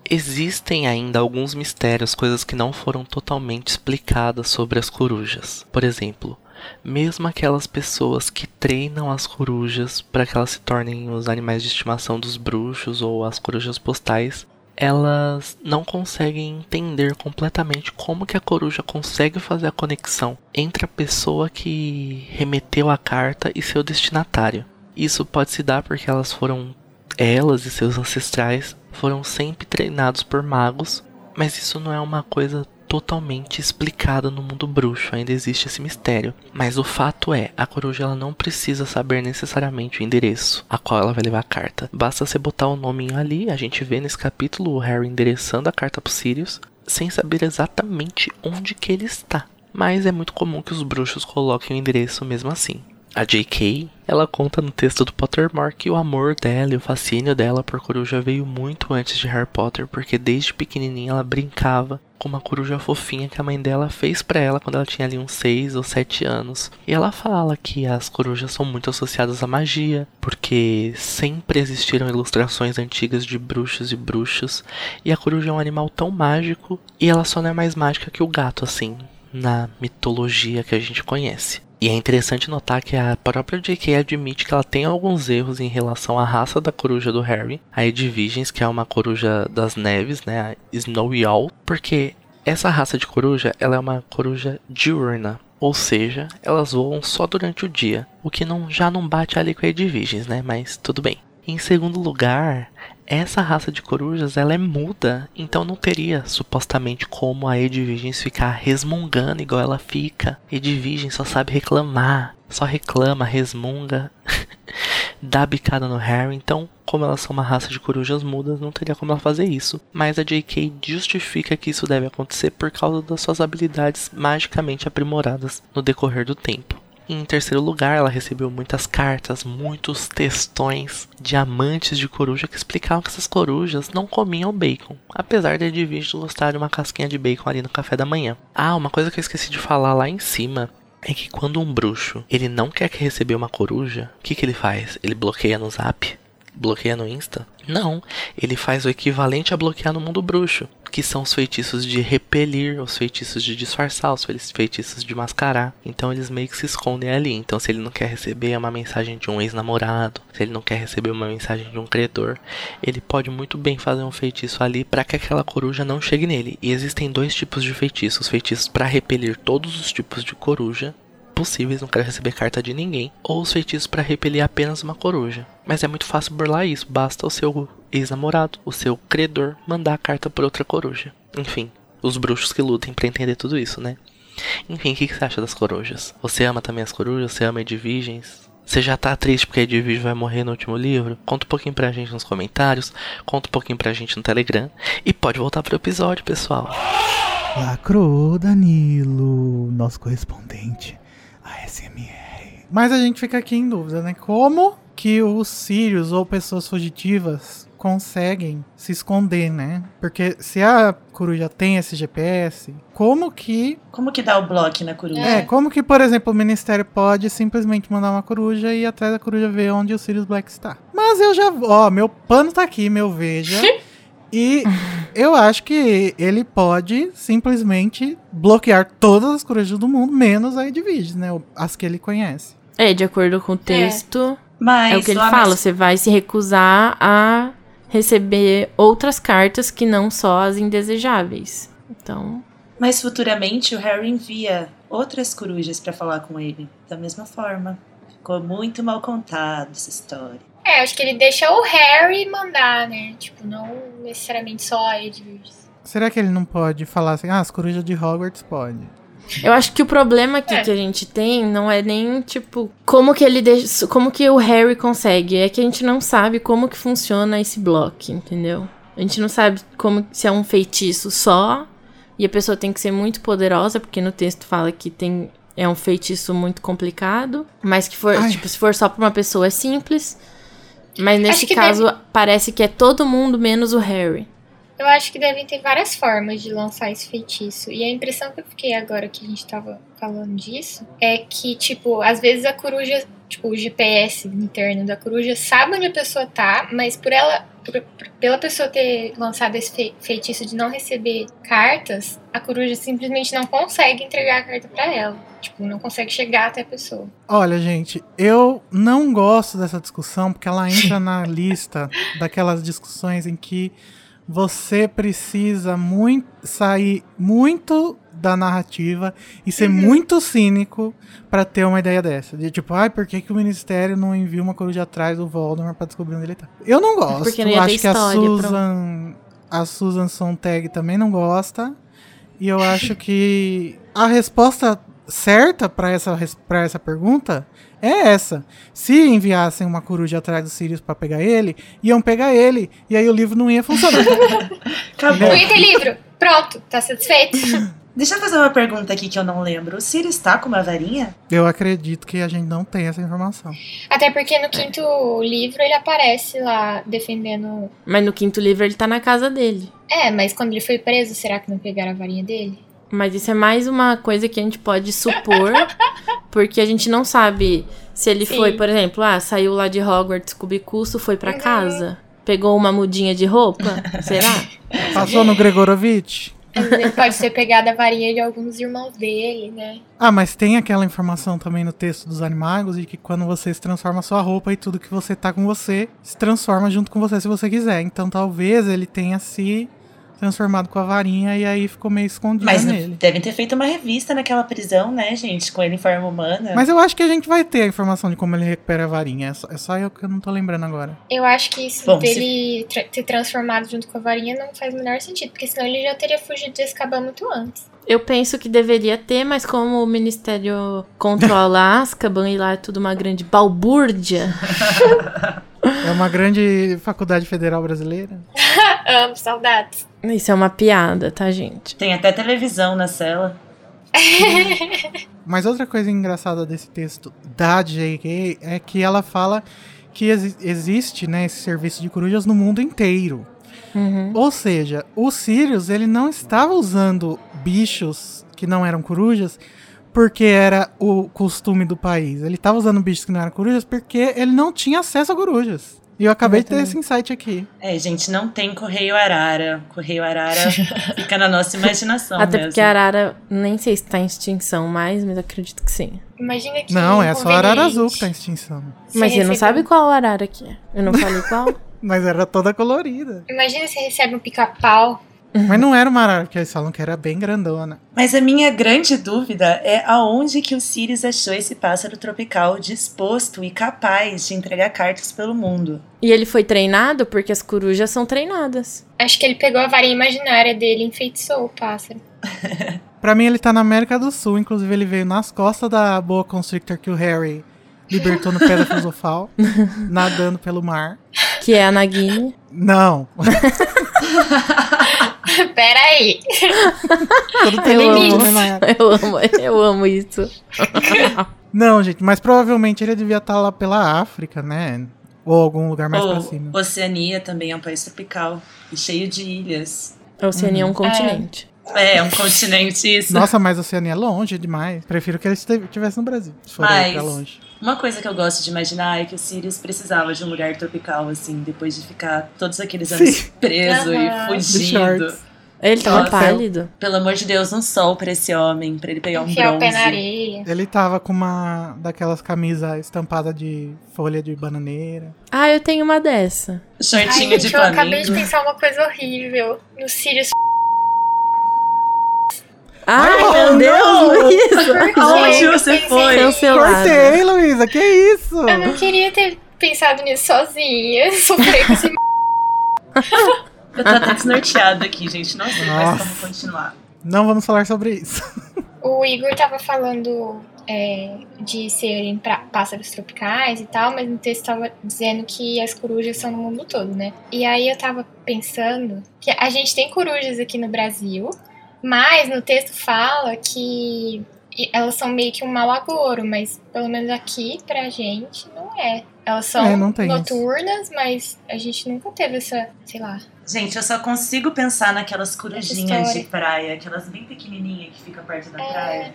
Existem ainda alguns mistérios, coisas que não foram totalmente explicadas sobre as corujas. Por exemplo, mesmo aquelas pessoas que treinam as corujas para que elas se tornem os animais de estimação dos bruxos ou as corujas postais, elas não conseguem entender completamente como que a coruja consegue fazer a conexão entre a pessoa que remeteu a carta e seu destinatário. Isso pode se dar porque elas foram elas e seus ancestrais foram sempre treinados por magos, mas isso não é uma coisa totalmente explicada no mundo bruxo, ainda existe esse mistério. Mas o fato é, a coruja ela não precisa saber necessariamente o endereço a qual ela vai levar a carta. Basta você botar o nominho ali, a gente vê nesse capítulo o Harry endereçando a carta pro Sirius, sem saber exatamente onde que ele está. Mas é muito comum que os bruxos coloquem o endereço mesmo assim. A J.K. ela conta no texto do Pottermore que o amor dela e o fascínio dela por coruja veio muito antes de Harry Potter, porque desde pequenininha ela brincava com uma coruja fofinha que a mãe dela fez para ela quando ela tinha ali uns 6 ou 7 anos. E ela fala que as corujas são muito associadas à magia, porque sempre existiram ilustrações antigas de bruxos e bruxas, e a coruja é um animal tão mágico e ela só não é mais mágica que o gato assim, na mitologia que a gente conhece. E é interessante notar que a própria J.K. admite que ela tem alguns erros em relação à raça da coruja do Harry, a Edvigens, que é uma coruja das neves, né, a Snowy Owl, porque essa raça de coruja, ela é uma coruja diurna, ou seja, elas voam só durante o dia, o que não, já não bate ali com a Edvigens, né, mas tudo bem. Em segundo lugar, essa raça de corujas ela é muda, então não teria supostamente como a Edvigens ficar resmungando igual ela fica. Edvigens só sabe reclamar, só reclama, resmunga, [LAUGHS] dá bicada no Harry. Então, como elas são uma raça de corujas mudas, não teria como ela fazer isso. Mas a J.K. justifica que isso deve acontecer por causa das suas habilidades magicamente aprimoradas no decorrer do tempo. Em terceiro lugar, ela recebeu muitas cartas, muitos textões de amantes de coruja que explicavam que essas corujas não comiam bacon, apesar de Edwige gostar de uma casquinha de bacon ali no café da manhã. Ah, uma coisa que eu esqueci de falar lá em cima é que quando um bruxo ele não quer que receber uma coruja, o que, que ele faz? Ele bloqueia no zap? Bloqueia no Insta? Não, ele faz o equivalente a bloquear no mundo bruxo, que são os feitiços de repelir, os feitiços de disfarçar, os feitiços de mascarar. Então eles meio que se escondem ali. Então se ele não quer receber uma mensagem de um ex-namorado, se ele não quer receber uma mensagem de um credor, ele pode muito bem fazer um feitiço ali para que aquela coruja não chegue nele. E existem dois tipos de feitiços, feitiços para repelir todos os tipos de coruja possíveis, não quero receber carta de ninguém, ou os feitiços para repelir apenas uma coruja. Mas é muito fácil burlar isso, basta o seu ex-namorado, o seu credor, mandar a carta por outra coruja. Enfim, os bruxos que lutem para entender tudo isso, né? Enfim, o que, que, você acha das corujas? Você ama também as corujas? Você ama Edvigens? Você já tá triste porque a vai morrer no último livro? Conta um pouquinho pra gente nos comentários, conta um pouquinho pra gente no Telegram e pode voltar pro episódio, pessoal. Lacrou, Danilo, nosso correspondente. ASMR. Mas a gente fica aqui em dúvida, né? Como que os Sirius ou pessoas fugitivas conseguem se esconder, né? Porque se a coruja tem esse GPS, como que. Como que dá o bloco na coruja? É, como que, por exemplo, o Ministério pode simplesmente mandar uma coruja e ir atrás da coruja ver onde o Sirius Black está? Mas eu já. Ó, meu pano tá aqui, meu veja. [LAUGHS] E eu acho que ele pode simplesmente bloquear todas as corujas do mundo, menos a Edwige, né? As que ele conhece. É, de acordo com o texto. É, Mas, é o que ele fala, mas... você vai se recusar a receber outras cartas que não só as indesejáveis. Então. Mas futuramente o Harry envia outras corujas para falar com ele. Da mesma forma. Ficou muito mal contado essa história. É, acho que ele deixa o Harry mandar, né? Tipo, não necessariamente só a Edward. Será que ele não pode falar assim, ah, as corujas de Hogwarts pode? Eu acho que o problema aqui é. que a gente tem não é nem, tipo, como que ele deixa, como que o Harry consegue, é que a gente não sabe como que funciona esse bloco, entendeu? A gente não sabe como se é um feitiço só e a pessoa tem que ser muito poderosa, porque no texto fala que tem é um feitiço muito complicado, mas que for, Ai. tipo, se for só pra uma pessoa é simples. Mas nesse caso, deve... parece que é todo mundo menos o Harry. Eu acho que devem ter várias formas de lançar esse feitiço. E a impressão que eu fiquei agora que a gente tava falando disso é que, tipo, às vezes a coruja, tipo, o GPS interno da coruja sabe onde a pessoa tá, mas por ela, pela pessoa ter lançado esse feitiço de não receber cartas, a coruja simplesmente não consegue entregar a carta para ela. Tipo, não consegue chegar até a pessoa. Olha, gente, eu não gosto dessa discussão porque ela [LAUGHS] entra na lista daquelas discussões em que você precisa muito sair muito da narrativa e ser uhum. muito cínico para ter uma ideia dessa. De tipo, ai, por que, que o ministério não envia uma coruja atrás do Voldemort pra descobrir onde ele tá? Eu não gosto. Porque não ia acho que a Susan, a Susan Sontag também não gosta. E eu acho que a resposta certa para essa, pra essa pergunta é essa. Se enviassem uma coruja atrás do Sirius para pegar ele, iam pegar ele. E aí o livro não ia funcionar. [LAUGHS] Acabou. Não ia ter livro. Pronto, tá satisfeito. [LAUGHS] Deixa eu fazer uma pergunta aqui que eu não lembro. O Sirius tá com uma varinha? Eu acredito que a gente não tem essa informação. Até porque no quinto livro ele aparece lá defendendo. Mas no quinto livro ele tá na casa dele. É, mas quando ele foi preso, será que não pegaram a varinha dele? Mas isso é mais uma coisa que a gente pode supor, [LAUGHS] porque a gente não sabe se ele Sim. foi, por exemplo, ah, saiu lá de Hogwarts com o bicuço, foi pra Uhum. casa, pegou uma mudinha de roupa, [LAUGHS] será? Passou no Gregorovitch? Ele pode ter pegado a varinha de alguns irmãos dele, né? Ah, mas tem aquela informação também no texto dos animagos de que quando você se transforma sua roupa e tudo que você tá com você se transforma junto com você se você quiser. Então talvez ele tenha se transformado com a varinha e aí ficou meio escondido Mas nele. devem ter feito uma revista naquela prisão, né, gente? Com ele em forma humana. Mas eu acho que a gente vai ter a informação de como ele recupera a varinha. É só, é só eu que eu não tô lembrando agora. Eu acho que isso Bom, dele tra- ter transformado junto com a varinha não faz o menor sentido, porque senão ele já teria fugido de Azkaban muito antes. Eu penso que deveria ter, mas como o Ministério controla [LAUGHS] Azkaban e lá é tudo uma grande balbúrdia, [LAUGHS] É uma grande faculdade federal brasileira. [LAUGHS] Amo, saudades. isso é uma piada, tá, gente? Tem até televisão na cela. [LAUGHS] Mas outra coisa engraçada desse texto da J.K. é que ela fala que exi- existe né, esse serviço de corujas no mundo inteiro. Uhum. Ou seja, o Sirius ele não estava usando bichos que não eram corujas porque era o costume do país. Ele estava usando bichos que não eram corujas porque ele não tinha acesso a corujas. E eu acabei de ter esse insight aqui. É, gente, não tem Correio Arara. Correio Arara [LAUGHS] fica na nossa imaginação Até mesmo. porque a Arara, nem sei se tá em extinção mais, mas acredito que sim. Imagina que. Não, é só a Arara Azul que tá em extinção. Você Mas você não sabe qual Arara que é. Eu não falei qual. [LAUGHS] Mas era toda colorida. Imagina você recebe um pica-pau. Mas não era uma arara, porque eles falam que era bem grandona. Mas a minha grande dúvida é aonde que o Sirius achou esse pássaro tropical disposto e capaz de entregar cartas pelo mundo. E ele foi treinado porque as corujas são treinadas. Acho que ele pegou a varinha imaginária dele e enfeitiçou o pássaro. [LAUGHS] Pra mim, ele tá na América do Sul. Inclusive, ele veio nas costas da boa Constrictor que o Harry libertou no Pedra Filosofal, [LAUGHS] nadando pelo mar. Que é a Nagini. Não. [LAUGHS] [LAUGHS] Pera aí. Tudo tem Eu amo. né? Eu amo, eu amo isso. [LAUGHS] Não, gente, mas provavelmente ele devia estar lá pela África, né? Ou algum lugar mais pra Ou cima. Oceania também é um país tropical e cheio de ilhas. A Oceania é um continente. É, é um continente isso. Nossa, mas a Oceania é longe demais. Prefiro que ele estivesse no Brasil, se for Mas- pra longe. Uma coisa que eu gosto de imaginar é que o Sirius precisava de um lugar tropical, assim, depois de ficar todos aqueles anos Sim. preso Aham. e fugindo. Ele tava Nossa, pálido. Pelo amor de Deus, um sol pra esse homem, pra ele pegar um Enfiar pé na bronze. areia. Ele tava com uma daquelas camisas estampadas de folha de bananeira. Ah, eu tenho uma dessa. Shortinho Ai, de gente, eu acabei de pensar uma coisa horrível. No Sirius. Ai, oh, meu Deus! Luísa! Aonde Eu você foi? Cancelada. Cortei, Luísa, que isso? Eu não queria ter pensado nisso sozinha. Sofrer com esse. [LAUGHS] Eu tô até desnorteada aqui, gente. Não sei mais como continuar. Não vamos falar sobre isso. [LAUGHS] O Igor tava falando é, de serem pra- pássaros tropicais e tal, mas no texto tava dizendo que as corujas são no mundo todo, né? E aí eu tava pensando que a gente tem corujas aqui no Brasil, mas no texto fala que elas são meio que um mau agouro, mas pelo menos aqui pra gente não é. Elas são É, não tem isso. noturnas, mas a gente nunca teve essa, sei lá. Gente, eu só consigo pensar naquelas corujinhas de praia, aquelas bem pequenininhas que ficam perto da É. praia.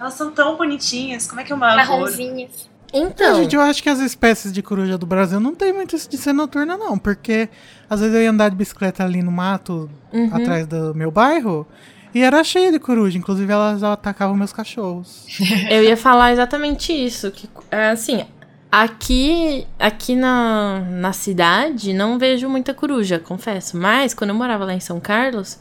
Elas são tão bonitinhas. Como é que é uma agouro? Marronzinhas. Então, Gente, eu acho que as espécies de coruja do Brasil não tem muito isso de ser noturna, não. Porque às vezes eu ia andar de bicicleta ali no mato, Uhum. atrás do meu bairro, e era cheio de coruja. Inclusive, elas atacavam meus cachorros. [LAUGHS] eu ia falar exatamente isso. Que, é, assim, aqui, aqui na, na cidade não vejo muita coruja, confesso. Mas quando eu morava lá em São Carlos,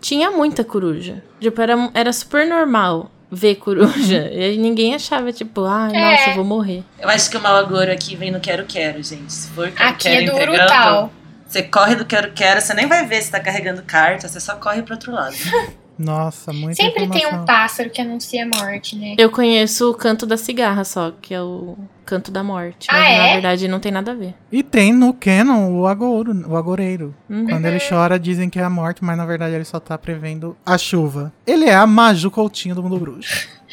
tinha muita coruja. Tipo, era, era super normal ver coruja. E aí ninguém achava, tipo, ai, É. nossa, eu vou morrer. Eu acho que o mau agouro aqui vem no quero-quero, gente. Se for Aqui quero-quero é do entregando, Urutau. você corre do quero-quero, você nem vai ver se tá carregando carta, você só corre pro outro lado. [LAUGHS] Nossa, muita Sempre tem informação. um pássaro que anuncia a morte, né? Eu conheço o canto da cigarra só, que é o canto da morte. Ah, Mas na é? verdade não tem nada a ver. E tem no Canon o agouro, o agoreiro. Uhum. Quando ele chora, dizem que é a morte, mas na verdade ele só tá prevendo a chuva. Ele é a Maju Coutinho do mundo bruxo. [LAUGHS]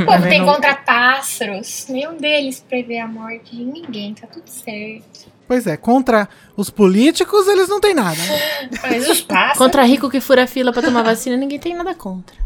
O povo tem contra pássaros. Nenhum deles prevê a morte de ninguém, tá tudo certo. Pois é, contra os políticos eles não tem nada. [LAUGHS] Mas os pássaros. Contra rico que fura fila pra tomar vacina, ninguém tem nada contra.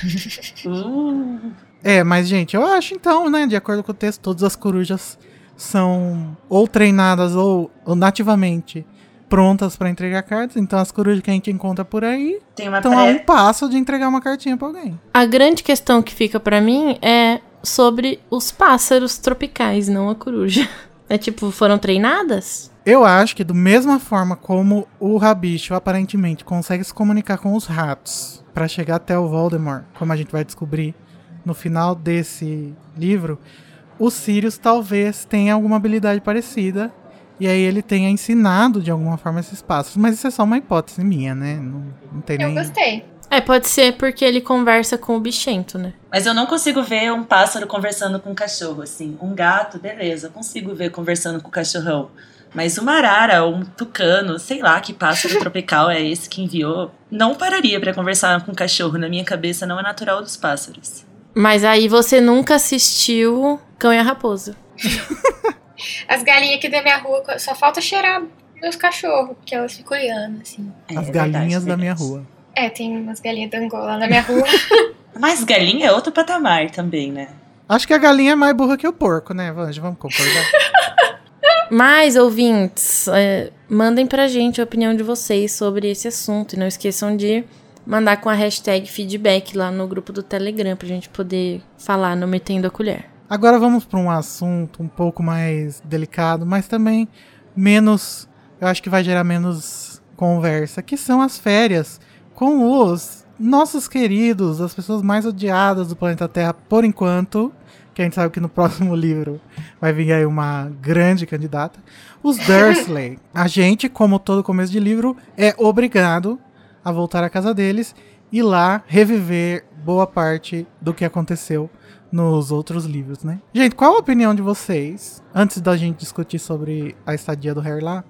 [LAUGHS] É, mas gente, eu acho então, né, de acordo com o texto, todas as corujas são ou treinadas ou, ou nativamente prontas pra entregar cartas. Então as corujas que a gente encontra por aí estão a um passo de entregar uma cartinha pra alguém. A grande questão que fica pra mim é sobre os pássaros tropicais, não a coruja. É tipo, foram treinadas? Eu acho que, da mesma forma como o Rabicho aparentemente consegue se comunicar com os ratos pra chegar até o Voldemort, como a gente vai descobrir no final desse livro, o Sirius talvez tenha alguma habilidade parecida. E aí ele tenha ensinado de alguma forma esses passos. Mas isso é só uma hipótese minha, né? Não, não tem Eu nem. gostei. É, pode ser porque ele conversa com o bichento, né? Mas eu não consigo ver um pássaro conversando com um cachorro, assim. Um gato, beleza, eu consigo ver conversando com o cachorrão. Mas uma arara ou um tucano, sei lá que pássaro tropical é esse que enviou, não pararia pra conversar com um cachorro. Na minha cabeça não é natural dos pássaros. Mas aí você nunca assistiu Cão e a Raposa. As galinhas aqui da minha rua, só falta cheirar meus cachorros, porque elas ficam olhando, assim. É, As é galinhas verdade, da minha verdade. rua. É, tem umas galinhas da Angola na minha rua. [LAUGHS] Mas galinha é outro patamar também, né? Acho que a galinha é mais burra que o porco, né, Vanja? Vamos concordar. [LAUGHS] Mas, ouvintes, é, mandem pra gente a opinião de vocês sobre esse assunto. E não esqueçam de mandar com a hashtag feedback lá no grupo do Telegram pra gente poder falar no Metendo a Colher. Agora vamos para um assunto um pouco mais delicado, mas também menos. Eu acho que vai gerar menos conversa, que são as férias com os nossos queridos, as pessoas mais odiadas do planeta Terra por enquanto. Que a gente sabe que no próximo [LAUGHS] livro vai vir aí uma grande candidata. Os [LAUGHS] Dursley. a gente, como todo começo de livro, é obrigado a voltar à casa deles e lá reviver boa parte do que aconteceu nos outros livros, né? Gente, qual a opinião de vocês, antes da gente discutir sobre a estadia do Harry lá,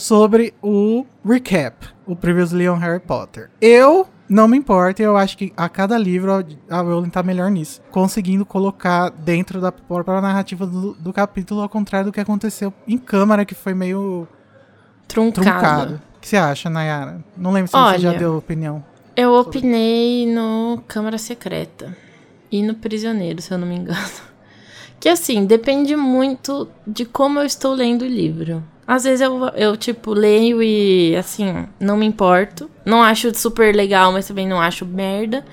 sobre o recap, o Previously on Harry Potter? Eu não me importo, eu acho que a cada livro a Rowling tá melhor nisso, conseguindo colocar dentro da própria narrativa do, do capítulo, ao contrário do que aconteceu em câmara, que foi meio Truncado. truncado. O que você acha, Nayara? Não lembro se Olha, você já deu opinião. Eu opinei no Câmara Secreta e no Prisioneiro, se eu não me engano. [LAUGHS] Que assim, depende muito de como eu estou lendo o livro. Às vezes eu, eu, tipo, leio e, assim, não me importo. Não acho super legal, mas também não acho merda.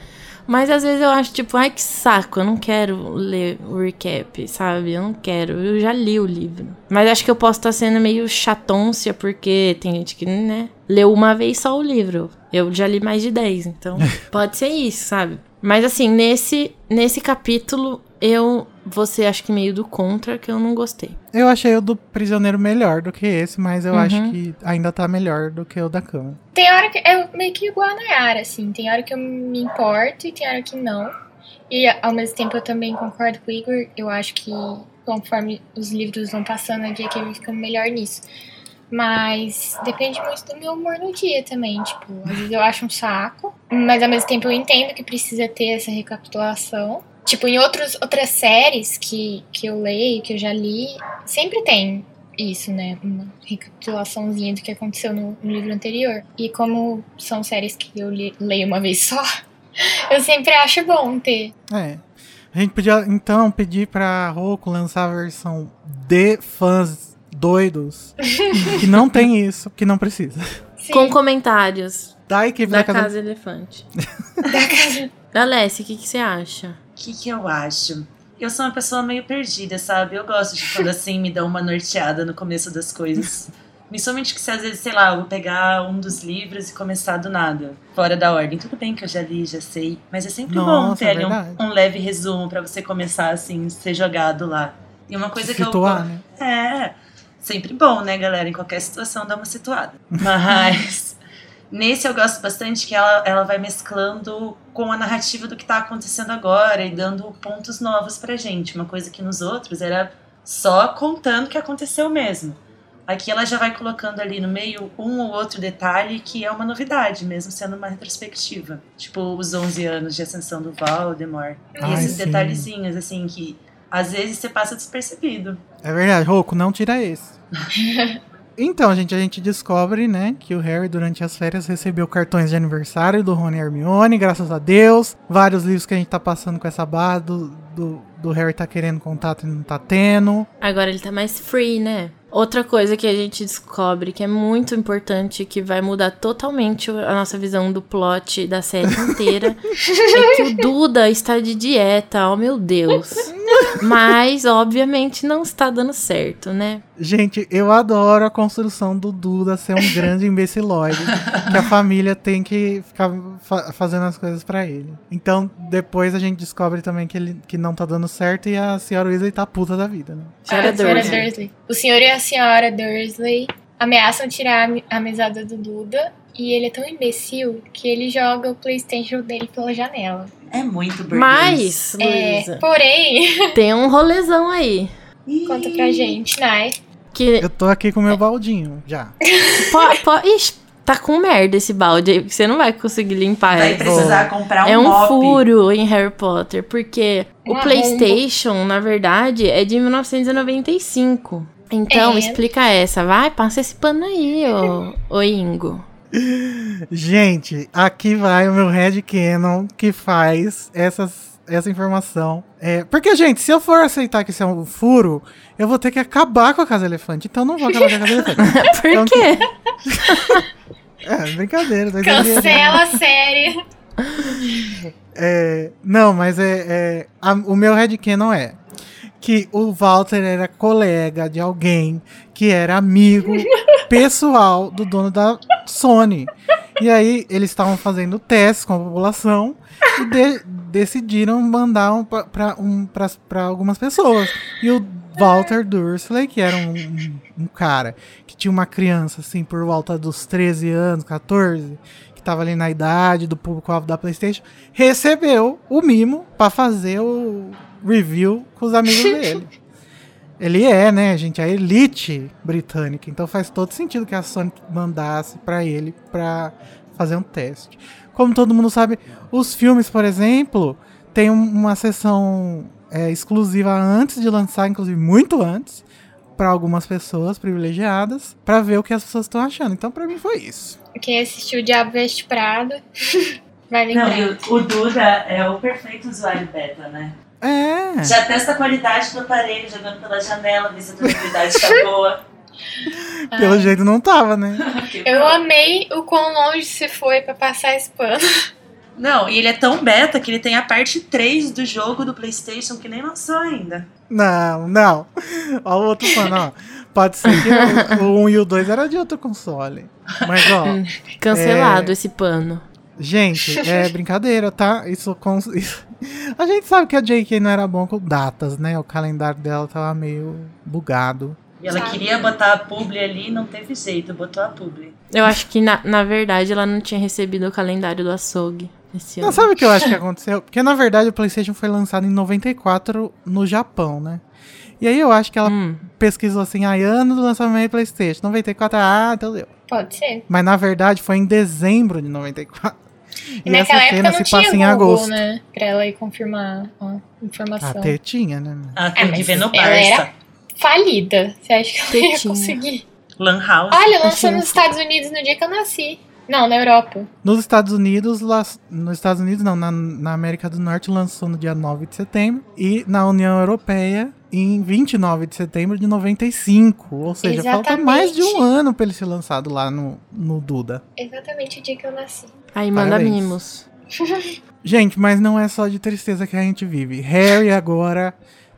Mas às vezes eu acho, tipo, ai que saco, eu não quero ler o recap, sabe? Eu não quero, eu já li o livro. Mas acho que eu posso estar sendo meio chatôncia, porque tem gente que, né, leu uma vez só o livro. Eu já li mais de 10, então [LAUGHS] pode ser isso, sabe? Mas assim, nesse, nesse capítulo, eu vou ser, acho que meio do contra, que eu não gostei. Eu achei o do prisioneiro melhor do que esse, mas eu Uhum. acho que ainda tá melhor do que o da cama. Tem hora que é meio que igual a Nayara, assim. Tem hora que eu me importo e tem hora que não. E ao mesmo tempo eu também concordo com o Igor. Eu acho que conforme os livros vão passando, a dia que vai ficando melhor nisso. Mas depende muito do meu humor no dia também. Tipo, às vezes eu acho um saco, mas ao mesmo tempo eu entendo que precisa ter essa recapitulação. Tipo, em outros, outras séries que, que eu leio, que eu já li, sempre tem isso, né? Uma recapitulaçãozinha do que aconteceu no, no livro anterior. E como são séries que eu li- leio uma vez só, [LAUGHS] eu sempre acho bom ter. É. A gente podia então pedir pra Roku lançar a versão de fãs doidos [LAUGHS] que não tem isso, que não precisa. Sim, Com comentários Da equipe da [LAUGHS] da, casa. Casa Elefante. da casa. Alessia, o que, que você acha? O que, que eu acho? Eu sou uma pessoa meio perdida, sabe? Eu gosto de quando assim me dá uma norteada no começo das coisas. Principalmente que se às vezes, sei lá, eu vou pegar um dos livros e começar do nada, fora da ordem. Tudo bem que eu já li, já sei, mas é sempre bom Nossa, ter é ali um, um leve resumo pra você começar assim, ser jogado lá. E uma coisa que situar, eu né? é, sempre bom, né, galera? Em qualquer situação dá uma situada. Mas Nesse eu gosto bastante que ela, ela vai mesclando com a narrativa do que tá acontecendo agora e dando pontos novos pra gente. Uma coisa que nos outros era só contando o que aconteceu mesmo. Aqui ela já vai colocando ali no meio um ou outro detalhe que é uma novidade, mesmo sendo uma retrospectiva. Tipo, os 11 anos de ascensão do Voldemort. E esses sim. detalhezinhos, assim, que às vezes você passa despercebido. É verdade, Roco, não tira esse. [LAUGHS] Então, gente, a gente descobre, né, que o Harry, durante as férias, recebeu cartões de aniversário do Rony e Hermione, graças a Deus. Vários livros que a gente tá passando com essa barra do, do, do Harry tá querendo contato e não tá tendo. Agora ele tá mais free, né? Outra coisa que a gente descobre que é muito importante, que vai mudar totalmente a nossa visão do plot da série [LAUGHS] inteira, é que o Duda está de dieta, oh meu Deus. Mas, obviamente, não está dando certo, né? Gente, eu adoro a construção do Duda ser um grande [LAUGHS] imbecilóide, que a família tem que ficar fa- fazendo as coisas pra ele. Então, depois a gente descobre também que ele que não tá dando certo e a senhora Weasley tá puta da vida, né? Senhora a senhora Dursley. Dursley. O senhor e a senhora Dursley ameaçam tirar a a mesada do Duda e ele é tão imbecil que ele joga o Playstation dele pela janela. É muito burguês. Mas, É, porém, [LAUGHS] tem um rolezão aí. Conta pra gente, né? Que Eu tô aqui com o meu baldinho, já. [LAUGHS] po, po, ixi, tá com merda esse balde aí, porque você não vai conseguir limpar Vai precisar comprar um É um mop. furo em Harry Potter, porque Um o arrombo. PlayStation, na verdade, é de 1995. Então, É. explica essa. Vai, passa esse pano aí, ô, [LAUGHS] ô Ingo. Gente, aqui vai o meu headcanon que faz essas, essa informação. É, porque, gente, se eu for aceitar que isso é um furo, eu vou ter que acabar com a Casa Elefante. Então não vou acabar com a Casa Elefante. [LAUGHS] Por Então, quê? [LAUGHS] É, brincadeira. Cancela a série. É, não, mas é, é a- o meu headcanon é que o Walter era colega de alguém que era amigo [LAUGHS] pessoal do dono da Sony. E aí eles estavam fazendo testes com a população e de- decidiram mandar um para um, pra- pra algumas pessoas. E o Walter Dursley, que era um, um- um cara que tinha uma criança assim por volta dos 13 anos, 14, que tava ali na idade do público-alvo da PlayStation, recebeu o mimo pra fazer o review com os amigos dele. Ele é, né, gente, a elite britânica, então faz todo sentido que a Sony mandasse pra ele pra fazer um teste. Como todo mundo sabe, os filmes, por exemplo, tem um- uma sessão é, exclusiva antes de lançar, inclusive muito antes, pra algumas pessoas privilegiadas, pra ver o que as pessoas estão achando. Então, pra mim foi isso. Quem assistiu o Diabo Veste Prada [LAUGHS] vai Não, lembrar. e o, o Duda é o perfeito usuário beta, né? É. Já testa a qualidade do aparelho jogando pela janela, vê se a durabilidade tá [LAUGHS] boa. Pelo Ai. jeito não tava, né? Eu amei o quão longe você foi pra passar esse pano. Não, e ele é tão beta que ele tem a parte 3 do jogo do PlayStation que nem lançou ainda. Não, não. Ó, o outro falando, ó. Pode ser que o, o 1 e o 2 era de outro console. Mas, ó, Cancelado É. esse pano. gente, é brincadeira, tá? Isso, com, isso- A gente sabe que a JK não era bom com datas, né? O calendário dela tava meio bugado. E ela queria botar a publi ali e não teve jeito, botou a publi. Eu acho que, na, na verdade, ela não tinha recebido o calendário do açougue esse Não, ano. sabe o que eu acho que aconteceu? Porque, na verdade, o PlayStation foi lançado em 94 no Japão, né? E aí eu acho que ela Hum, pesquisou assim, ai, ano do lançamento do PlayStation. 94, ah, então deu. Pode ser. Mas na verdade foi em dezembro de 94. E, naquela época não se tinha passa em Google, agosto. né? Pra ela ir confirmar a informação. Até tinha, né? Ah, tem É, que mas ver no ela era- Falida. Você acha que ela ia conseguir? Lan House. Olha, lançou nos Estados Unidos no dia que eu nasci. Não, na Europa. Nos Estados Unidos, lá, nos Estados Unidos não, na, na América do Norte lançou no dia 9 de setembro e na União Europeia em 29 de setembro de 95. Ou seja, falta Exatamente. mais de um ano pra ele ser lançado lá no, no Duda. Exatamente o dia que eu nasci. aí manda Parabéns. mimos. [LAUGHS] [LAUGHS] Gente, mas não é só de tristeza que a gente vive. Harry agora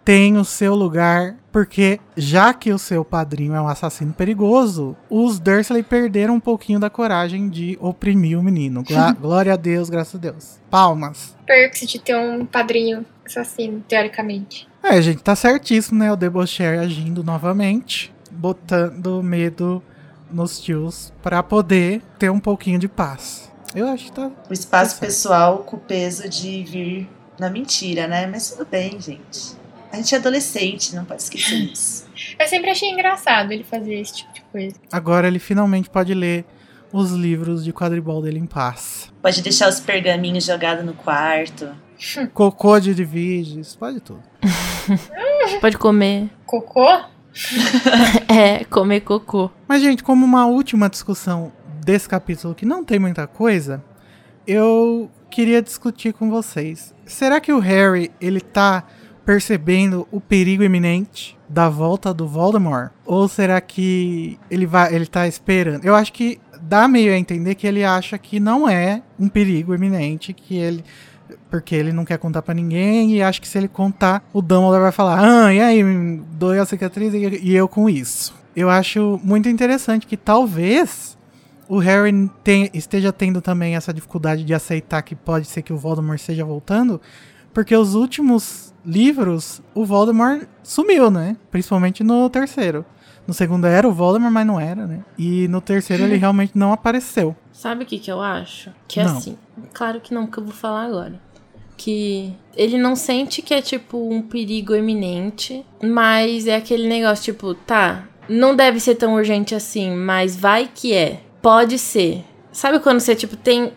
tem o seu lugar, porque já que o seu padrinho é um assassino perigoso, os Dursley perderam um pouquinho da coragem de oprimir o menino. Glá- [LAUGHS] Glória a Deus, graças a Deus. Palmas. Perks de ter um padrinho assassino, teoricamente. É, gente, tá certíssimo, né? O Debocher agindo novamente, botando medo nos tios pra poder ter um pouquinho de paz. Eu acho que tá. O espaço Tá pessoal com o peso de vir na mentira, né? Mas tudo bem, gente. A gente é adolescente, não pode esquecer [LAUGHS] isso. Eu sempre achei engraçado ele fazer esse tipo de coisa. Agora ele finalmente pode ler os livros de quadribol dele em paz. Pode deixar os pergaminhos jogados no quarto. [LAUGHS] Cocô de divides, pode tudo. [LAUGHS] Pode comer. Cocô? É, comer cocô. Mas, gente, como uma última discussão desse capítulo que não tem muita coisa, eu queria discutir com vocês. Será que o Harry, ele tá percebendo o perigo iminente da volta do Voldemort? Ou será que ele vai, ele tá esperando? Eu acho que dá meio a entender que ele acha que não é um perigo iminente, que ele porque ele não quer contar pra ninguém e acha que se ele contar, o Dumbledore vai falar: "Ah, e aí, doeu a cicatriz e e eu com isso". Eu acho muito interessante que talvez o Harry tem- esteja tendo também essa dificuldade de aceitar que pode ser que o Voldemort esteja voltando, porque os últimos livros, o Voldemort sumiu, né? Principalmente no terceiro. No segundo era o Voldemort, mas não era, né? E no terceiro ele [LAUGHS] realmente não apareceu. Sabe o que, que eu acho? Que é Não. assim. Claro que não, que eu vou falar agora. Que ele não sente que é tipo um perigo iminente, mas é aquele negócio, tipo, tá, não deve ser tão urgente assim, mas vai que é. Pode ser. Sabe quando você, tipo, tem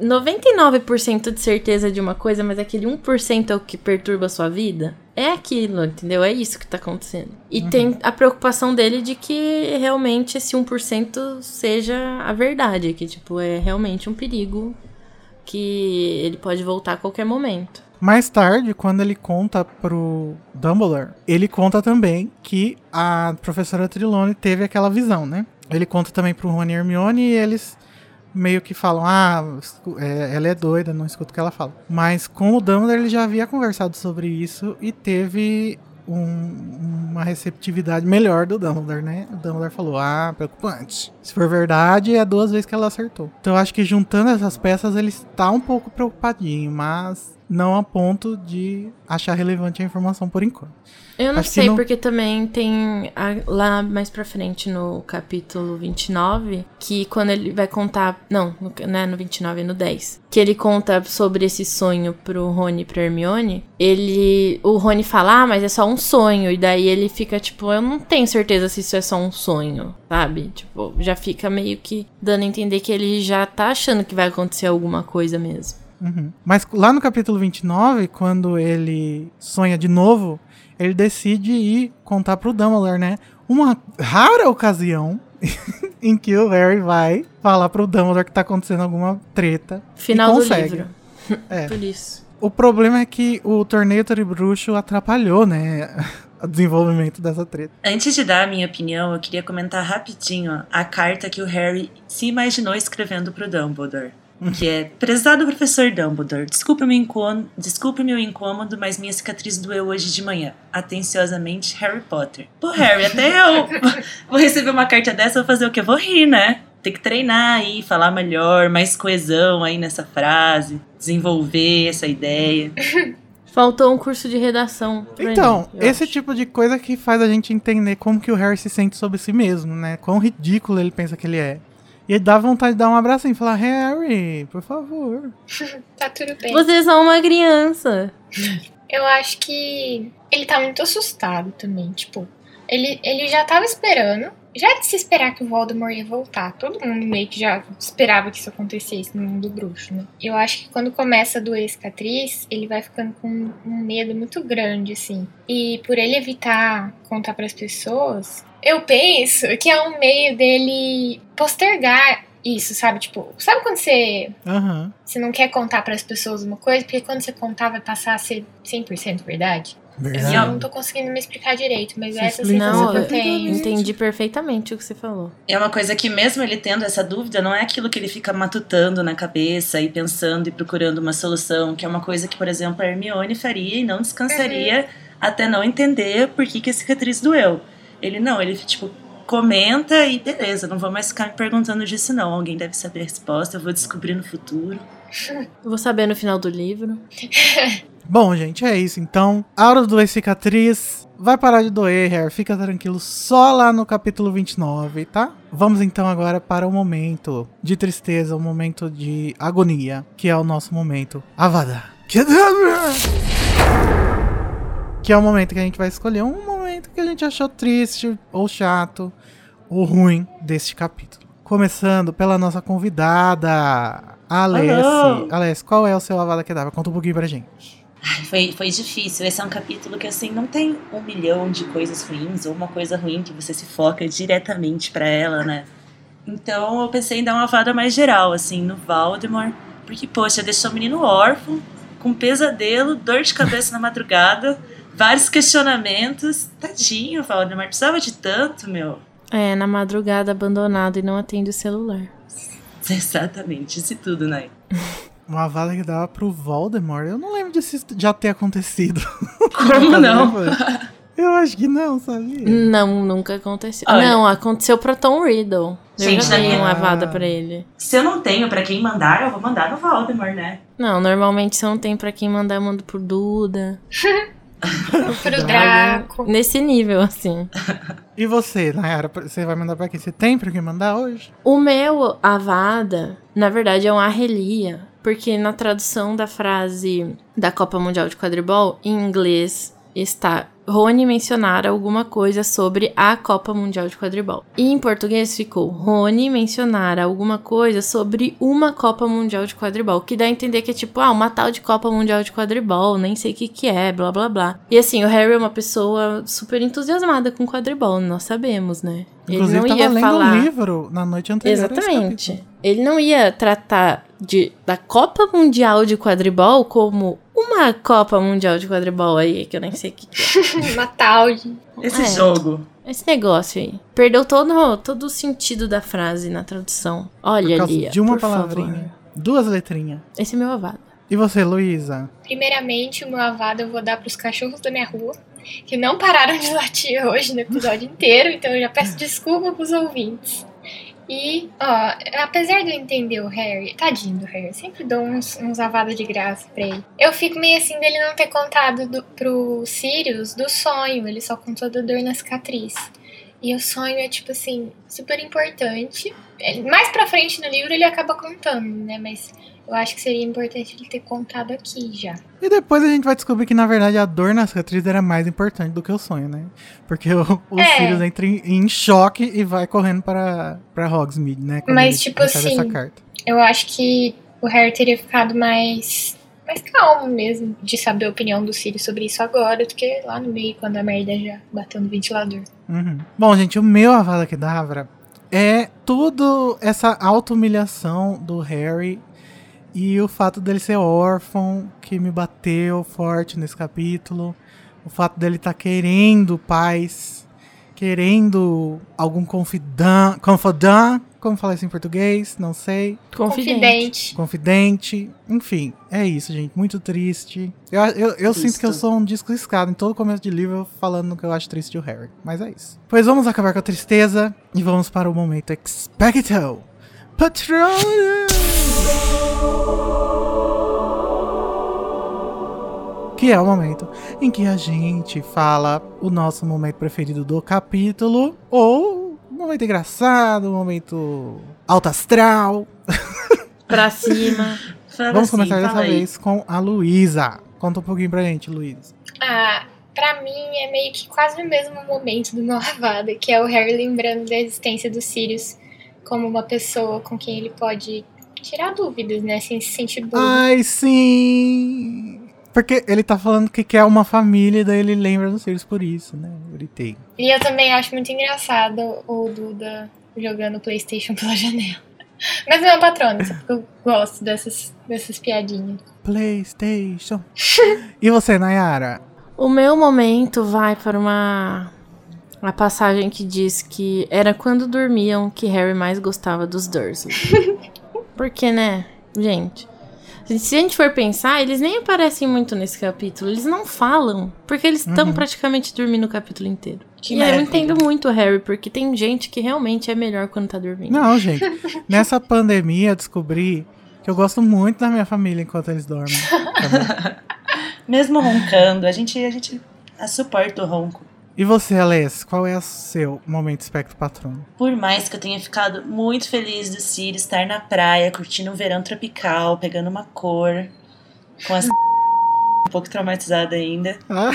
99% de certeza de uma coisa, mas aquele 1% é o que perturba a sua vida? É aquilo, entendeu? É isso que tá acontecendo. E tem a preocupação dele de que realmente esse 1% seja a verdade, que, tipo, é realmente um perigo que ele pode voltar a qualquer momento. Mais tarde, quando ele conta pro Dumbledore, ele conta também que a professora Trelawney teve aquela visão, né? Ele conta também pro Rony e Hermione e eles meio que falam, ah, é, ela é doida, não escuta o que ela fala. Mas com o Dumbledore ele já havia conversado sobre isso e teve um- uma receptividade melhor do Dumbledore, né? O Dumbledore falou, ah, preocupante. Se for verdade, é duas vezes que ela acertou. Então eu acho que juntando essas peças ele está um pouco preocupadinho, mas não a ponto de achar relevante a informação por enquanto. Eu não Acho sei, não- porque também tem a- lá mais pra frente no capítulo 29, que quando ele vai contar. Não, no, né, no 29 e no 10. Que ele conta sobre esse sonho pro Rony e pra Hermione. Ele. O Rony fala, ah, mas é só um sonho. E daí ele fica tipo, eu não tenho certeza se isso é só um sonho, sabe? Tipo, já fica meio que dando a entender que ele já tá achando que vai acontecer alguma coisa mesmo. Uhum. Mas lá no capítulo 29, quando ele sonha de novo, ele decide ir contar pro Dumbledore, né? Uma rara ocasião [LAUGHS] em que o Harry vai falar pro Dumbledore que tá acontecendo alguma treta. Final e do consegue. livro. [LAUGHS] É. Por isso. O problema é que o torneio Toribruxo atrapalhou, né? [LAUGHS] O desenvolvimento dessa treta. Antes de dar a minha opinião, eu queria comentar rapidinho a carta que o Harry se imaginou escrevendo pro Dumbledore. Que é, prezado professor Dumbledore, desculpe meu, incômodo, desculpe meu incômodo, mas minha cicatriz doeu hoje de manhã. Atenciosamente, Harry Potter. Pô, Harry, até eu [LAUGHS] vou receber uma carta dessa, vou fazer o quê? Vou rir, né? Tem que treinar aí, falar melhor, mais coesão aí nessa frase, desenvolver essa ideia. Faltou um curso de redação. pra Então, mim, esse acho. tipo de coisa que faz a gente entender como que o Harry se sente sobre si mesmo, né? Quão ridículo ele pensa que ele é. E ele dá vontade de dar um abracinho e falar, Harry, por favor. [LAUGHS] Tá tudo bem. Você é só uma criança. Eu acho que ele tá muito assustado também. Tipo, ele, ele já tava esperando. Já de se esperar que o Voldemort ia voltar. Todo mundo meio que já esperava que isso acontecesse no mundo bruxo, né? Eu acho que quando começa a doer a cicatriz, ele vai ficando com um medo muito grande, assim. E por ele evitar contar pras pessoas, eu penso que é um meio dele postergar isso, sabe? Tipo, sabe quando você Aham. você não quer contar pras pessoas uma coisa, porque quando você contar vai passar a ser 100% verdade. Verdade. Eu não tô conseguindo me explicar direito, mas Se essa explica sensação Não, que eu tenho. entendi perfeitamente o que você falou. É uma coisa que, mesmo ele tendo essa dúvida, não é aquilo que ele fica matutando na cabeça e pensando e procurando uma solução, que é uma coisa que, por exemplo, a Hermione faria e não descansaria até não entender por que, que a cicatriz doeu. Ele não, ele, tipo, comenta e beleza, não vou mais ficar me perguntando disso, não. Alguém deve saber a resposta, eu vou descobrir no futuro. Eu vou saber no final do livro. [LAUGHS] Bom, gente, é isso. Então, Aura do Cicatriz vai parar de doer, Harry. Fica tranquilo, só lá no capítulo 29, tá? Vamos então agora para o momento de tristeza, o momento de agonia, que é o nosso momento Avada. Kedavra! [LAUGHS] Que é o momento que a gente vai escolher um momento que a gente achou triste, ou chato, ou ruim deste capítulo. Começando pela nossa convidada, Alessi. Alessi, qual é o seu Avada Kedavra? Conta um pouquinho pra gente. Ai, Foi, foi difícil. Esse é um capítulo que, assim, não tem um milhão de coisas ruins ou uma coisa ruim que você se foca diretamente pra ela, né? Então eu pensei em dar uma vada mais geral, assim, no Valdemar. Porque, poxa, deixou o menino órfão, com pesadelo, dor de cabeça na madrugada, vários questionamentos. Tadinho, Valdemar. Precisava de tanto, meu. É, na madrugada abandonado e não atende o celular. Exatamente, isso tudo, né? [LAUGHS] Uma Avada Kedavra pro Voldemort? Eu não lembro disso já ter acontecido. [LAUGHS] Como não? Eu acho que não, sabia? Não, nunca aconteceu. Olha- Não, aconteceu pra Tom Riddle. Eu Gente, já dei minha- uma vada pra ele. Se eu não tenho pra quem mandar, eu vou mandar no Valdemar, né? Não, normalmente se eu não tem pra quem mandar, eu mando pro Duda. [LAUGHS] Pro Draco. Nesse nível, assim. [LAUGHS] E você, Nayara, você vai mandar pra quem? Você tem pra quem mandar hoje? O meu Avada, na verdade, é um Arrelia. Porque na tradução da frase da Copa Mundial de Quadribol, em inglês, está Rony mencionar alguma coisa sobre a Copa Mundial de Quadribol. E em português ficou Rony mencionar alguma coisa sobre uma Copa Mundial de Quadribol. Que dá a entender que é tipo, ah, uma tal de Copa Mundial de Quadribol, nem sei o que que é, blá blá blá. E assim, o Harry é uma pessoa super entusiasmada com quadribol, nós sabemos, né? Inclusive, Ele não tava ia lendo falar... um livro na noite anterior. Exatamente. Ele não ia tratar de, da Copa Mundial de Quadribol como uma Copa Mundial de Quadribol aí, que eu nem sei o que, que é. Uma tal de. Esse É. jogo. Esse negócio aí. Perdeu todo, todo o sentido da frase na tradução. Olha ali. de uma por palavrinha. favor. Duas letrinhas. Esse é meu avado. E você, Luísa? Primeiramente, o meu avado eu vou dar pros cachorros da minha rua, que não pararam de latir hoje no episódio inteiro, então eu já peço desculpa pros ouvintes. E, ó, apesar de eu entender o Harry, tadinho do Harry, sempre dou uns, uns avados de graça pra ele. Eu fico meio assim dele não ter contado do, pro Sirius do sonho, ele só contou da dor na cicatriz. E o sonho é, tipo assim, super importante. Ele- mais pra frente no livro ele acaba contando, né? Mas eu acho que seria importante ele ter contado aqui já. E depois a gente vai descobrir que, na verdade, a dor na cicatriz era mais importante do que o sonho, né? Porque o, o É. Sirius entra em, em choque e vai correndo para, para Hogsmeade, né? Quando Mas, tipo assim, essa carta. Eu acho que o Harry teria ficado mais, mais calmo mesmo de saber a opinião do Sirius sobre isso agora do que lá no meio, quando a merda já bateu no ventilador. Uhum. Bom, gente, o meu Avada Kedavra é tudo essa auto-humilhação do Harry e o fato dele ser órfão, que me bateu forte nesse capítulo. O fato dele estar querendo paz, querendo algum confidant, confidant, como falar isso em português, não sei. Confidente. Confidente, enfim, é isso, gente. Muito triste. Eu, eu, eu sinto que eu sou um disco riscado em todo começo de livro falando que eu acho triste o Harry. Mas é isso. Pois vamos acabar com a tristeza e vamos para o momento Expecto Patronum! Que é o momento em que a gente fala o nosso momento preferido do capítulo ou um momento engraçado, um momento alto astral. [LAUGHS] Pra cima. Fala Vamos assim, começar dessa aí. vez com a Luísa. Conta um pouquinho pra gente, Luísa. Ah, pra mim é meio que quase o mesmo momento do meu Avada, que é o Harry lembrando da existência do Sirius como uma pessoa com quem ele pode tirar dúvidas, né? Sem se sentir burro. Ai, sim! Porque ele tá falando que quer uma família e daí ele lembra dos Sirius por isso, né? Ele tem. E eu também acho muito engraçado o Duda jogando Playstation pela [LAUGHS] janela. Mas não é patrona, só porque eu gosto dessas, dessas piadinhas. Playstation. e você, Nayara? O meu momento vai para uma. Uma passagem que diz que era quando dormiam que Harry mais gostava dos Dursley. [LAUGHS] Porque, né, gente? Se a gente for pensar, eles nem aparecem muito nesse capítulo. Eles não falam. Porque eles estão praticamente dormindo o capítulo inteiro. Que e eu entendo muito o Harry, porque tem gente que realmente é melhor quando tá dormindo. Não, gente. [LAUGHS] Nessa pandemia eu descobri que eu gosto muito da minha família enquanto eles dormem. [LAUGHS] Mesmo roncando, a gente, a gente a suporto o ronco. E você, Aless, qual é o seu momento espectro patrono? Por mais que eu tenha ficado muito feliz do Ciro estar na praia, curtindo um verão tropical, pegando uma cor, com essa [LAUGHS] um pouco traumatizada ainda. Ah,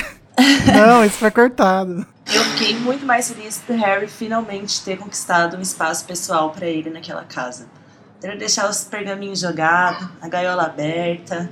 não, isso foi cortado. Eu fiquei muito mais feliz do Harry finalmente ter conquistado um espaço pessoal para ele naquela casa. Ter deixar os pergaminhos jogados, a gaiola aberta,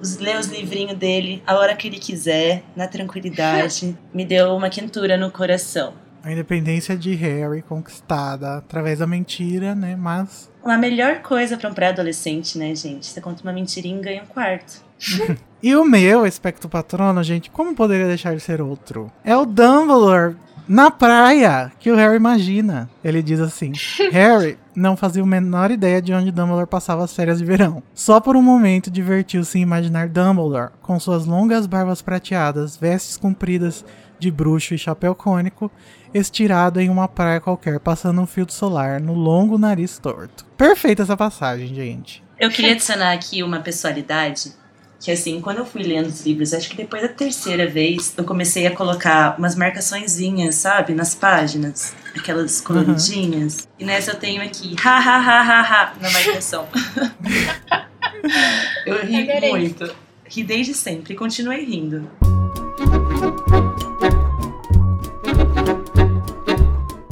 os, ler os livrinhos dele a hora que ele quiser, na tranquilidade. [LAUGHS] Me deu uma quentura no coração. A independência de Harry conquistada através da mentira, né? Mas. A melhor coisa para um pré-adolescente, né, gente? Você conta uma mentirinha e ganha um quarto. [LAUGHS] E o meu espectro patrono, gente, como poderia deixar de ser outro? É o Dumbledore na praia que o Harry imagina. Ele diz assim: [LAUGHS] Harry não fazia a menor ideia de onde Dumbledore passava as férias de verão. Só por um momento divertiu-se em imaginar Dumbledore com suas longas barbas prateadas, vestes compridas de bruxo e chapéu cônico, estirado em uma praia qualquer, passando um filtro solar no longo nariz torto. Perfeita essa passagem, gente. Eu queria adicionar aqui uma pessoalidade que assim, quando eu fui lendo os livros, acho que depois da terceira vez, eu comecei a colocar umas marcaçõezinhas, sabe, nas páginas, aquelas coloridinhas. Uhum. E nessa eu tenho aqui, ha ha ha ha ha, na marcação. [LAUGHS] eu ri muito. Ri desde sempre e continuei rindo.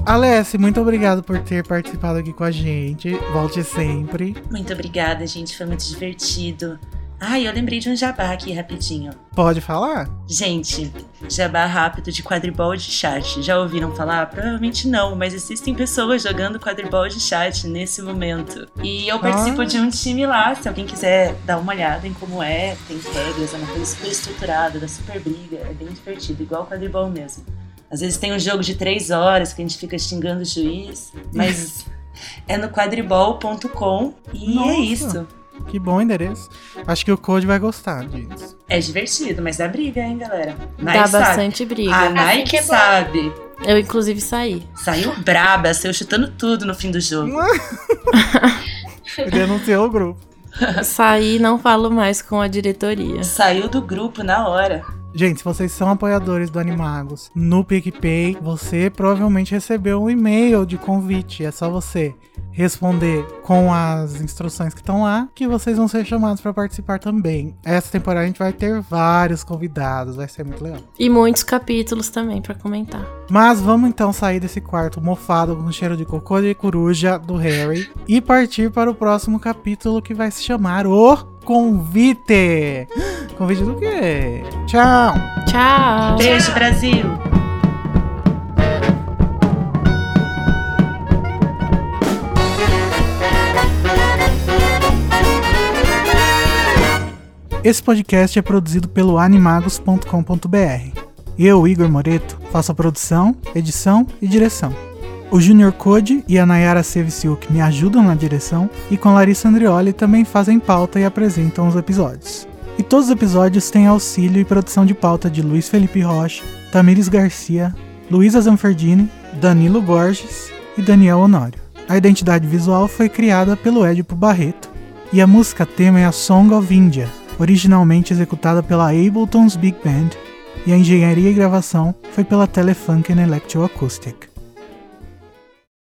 Alessi, muito obrigado por ter participado aqui com a gente. Volte sempre. Muito obrigada, gente. Foi muito divertido. Ai, eu lembrei de um jabá aqui rapidinho. Pode falar? Gente, jabá rápido de quadribol de chat. Já ouviram falar? Provavelmente não, mas existem pessoas jogando quadribol de chat nesse momento. E eu participo ah. de um time lá, se alguém quiser dar uma olhada em como é, tem regras, é uma coisa super estruturada, da super briga, é bem divertido, igual quadribol mesmo. Às vezes tem um jogo de três horas que a gente fica xingando o juiz, mas [LAUGHS] é no quadribol.com e é Nossa. é isso. Que bom endereço. Acho que o Code vai gostar disso. É divertido, mas dá briga, hein, galera? Nike dá sabe. bastante briga. A Nike é sabe. Eu, inclusive, saí. Saiu braba, saiu chutando tudo no fim do jogo. [LAUGHS] Denunciou o grupo. Saí e não falo mais com a diretoria. Saiu do grupo na hora. Gente, se vocês são apoiadores do Animagos no PicPay, você provavelmente recebeu um e-mail de convite. É só você responder com as instruções que estão lá, que vocês vão ser chamados para participar também. Essa temporada a gente vai ter vários convidados, vai ser muito legal. E muitos capítulos também para comentar. Mas vamos então sair desse quarto mofado com cheiro de cocô de coruja do Harry e partir para o próximo capítulo que vai se chamar O Convite. Convite do quê? Tchau. Tchau. Beijo, Brasil. Esse podcast é produzido pelo animagos.com.br. Eu, Igor Moreto, faço a produção, edição e direção. O Junior Code e a Nayara Seviciuk me ajudam na direção e com Larissa Andrioli também fazem pauta e apresentam os episódios. E todos os episódios têm auxílio e produção de pauta de Luiz Felipe Rocha, Tamires Garcia, Luísa Zanferdini, Danilo Borges e Daniel Honório. A identidade visual foi criada pelo Edipo Barreto e a música tema é a Song of India, originalmente executada pela Ableton's Big Band, e a engenharia e gravação foi pela Telefunken Electroacoustic.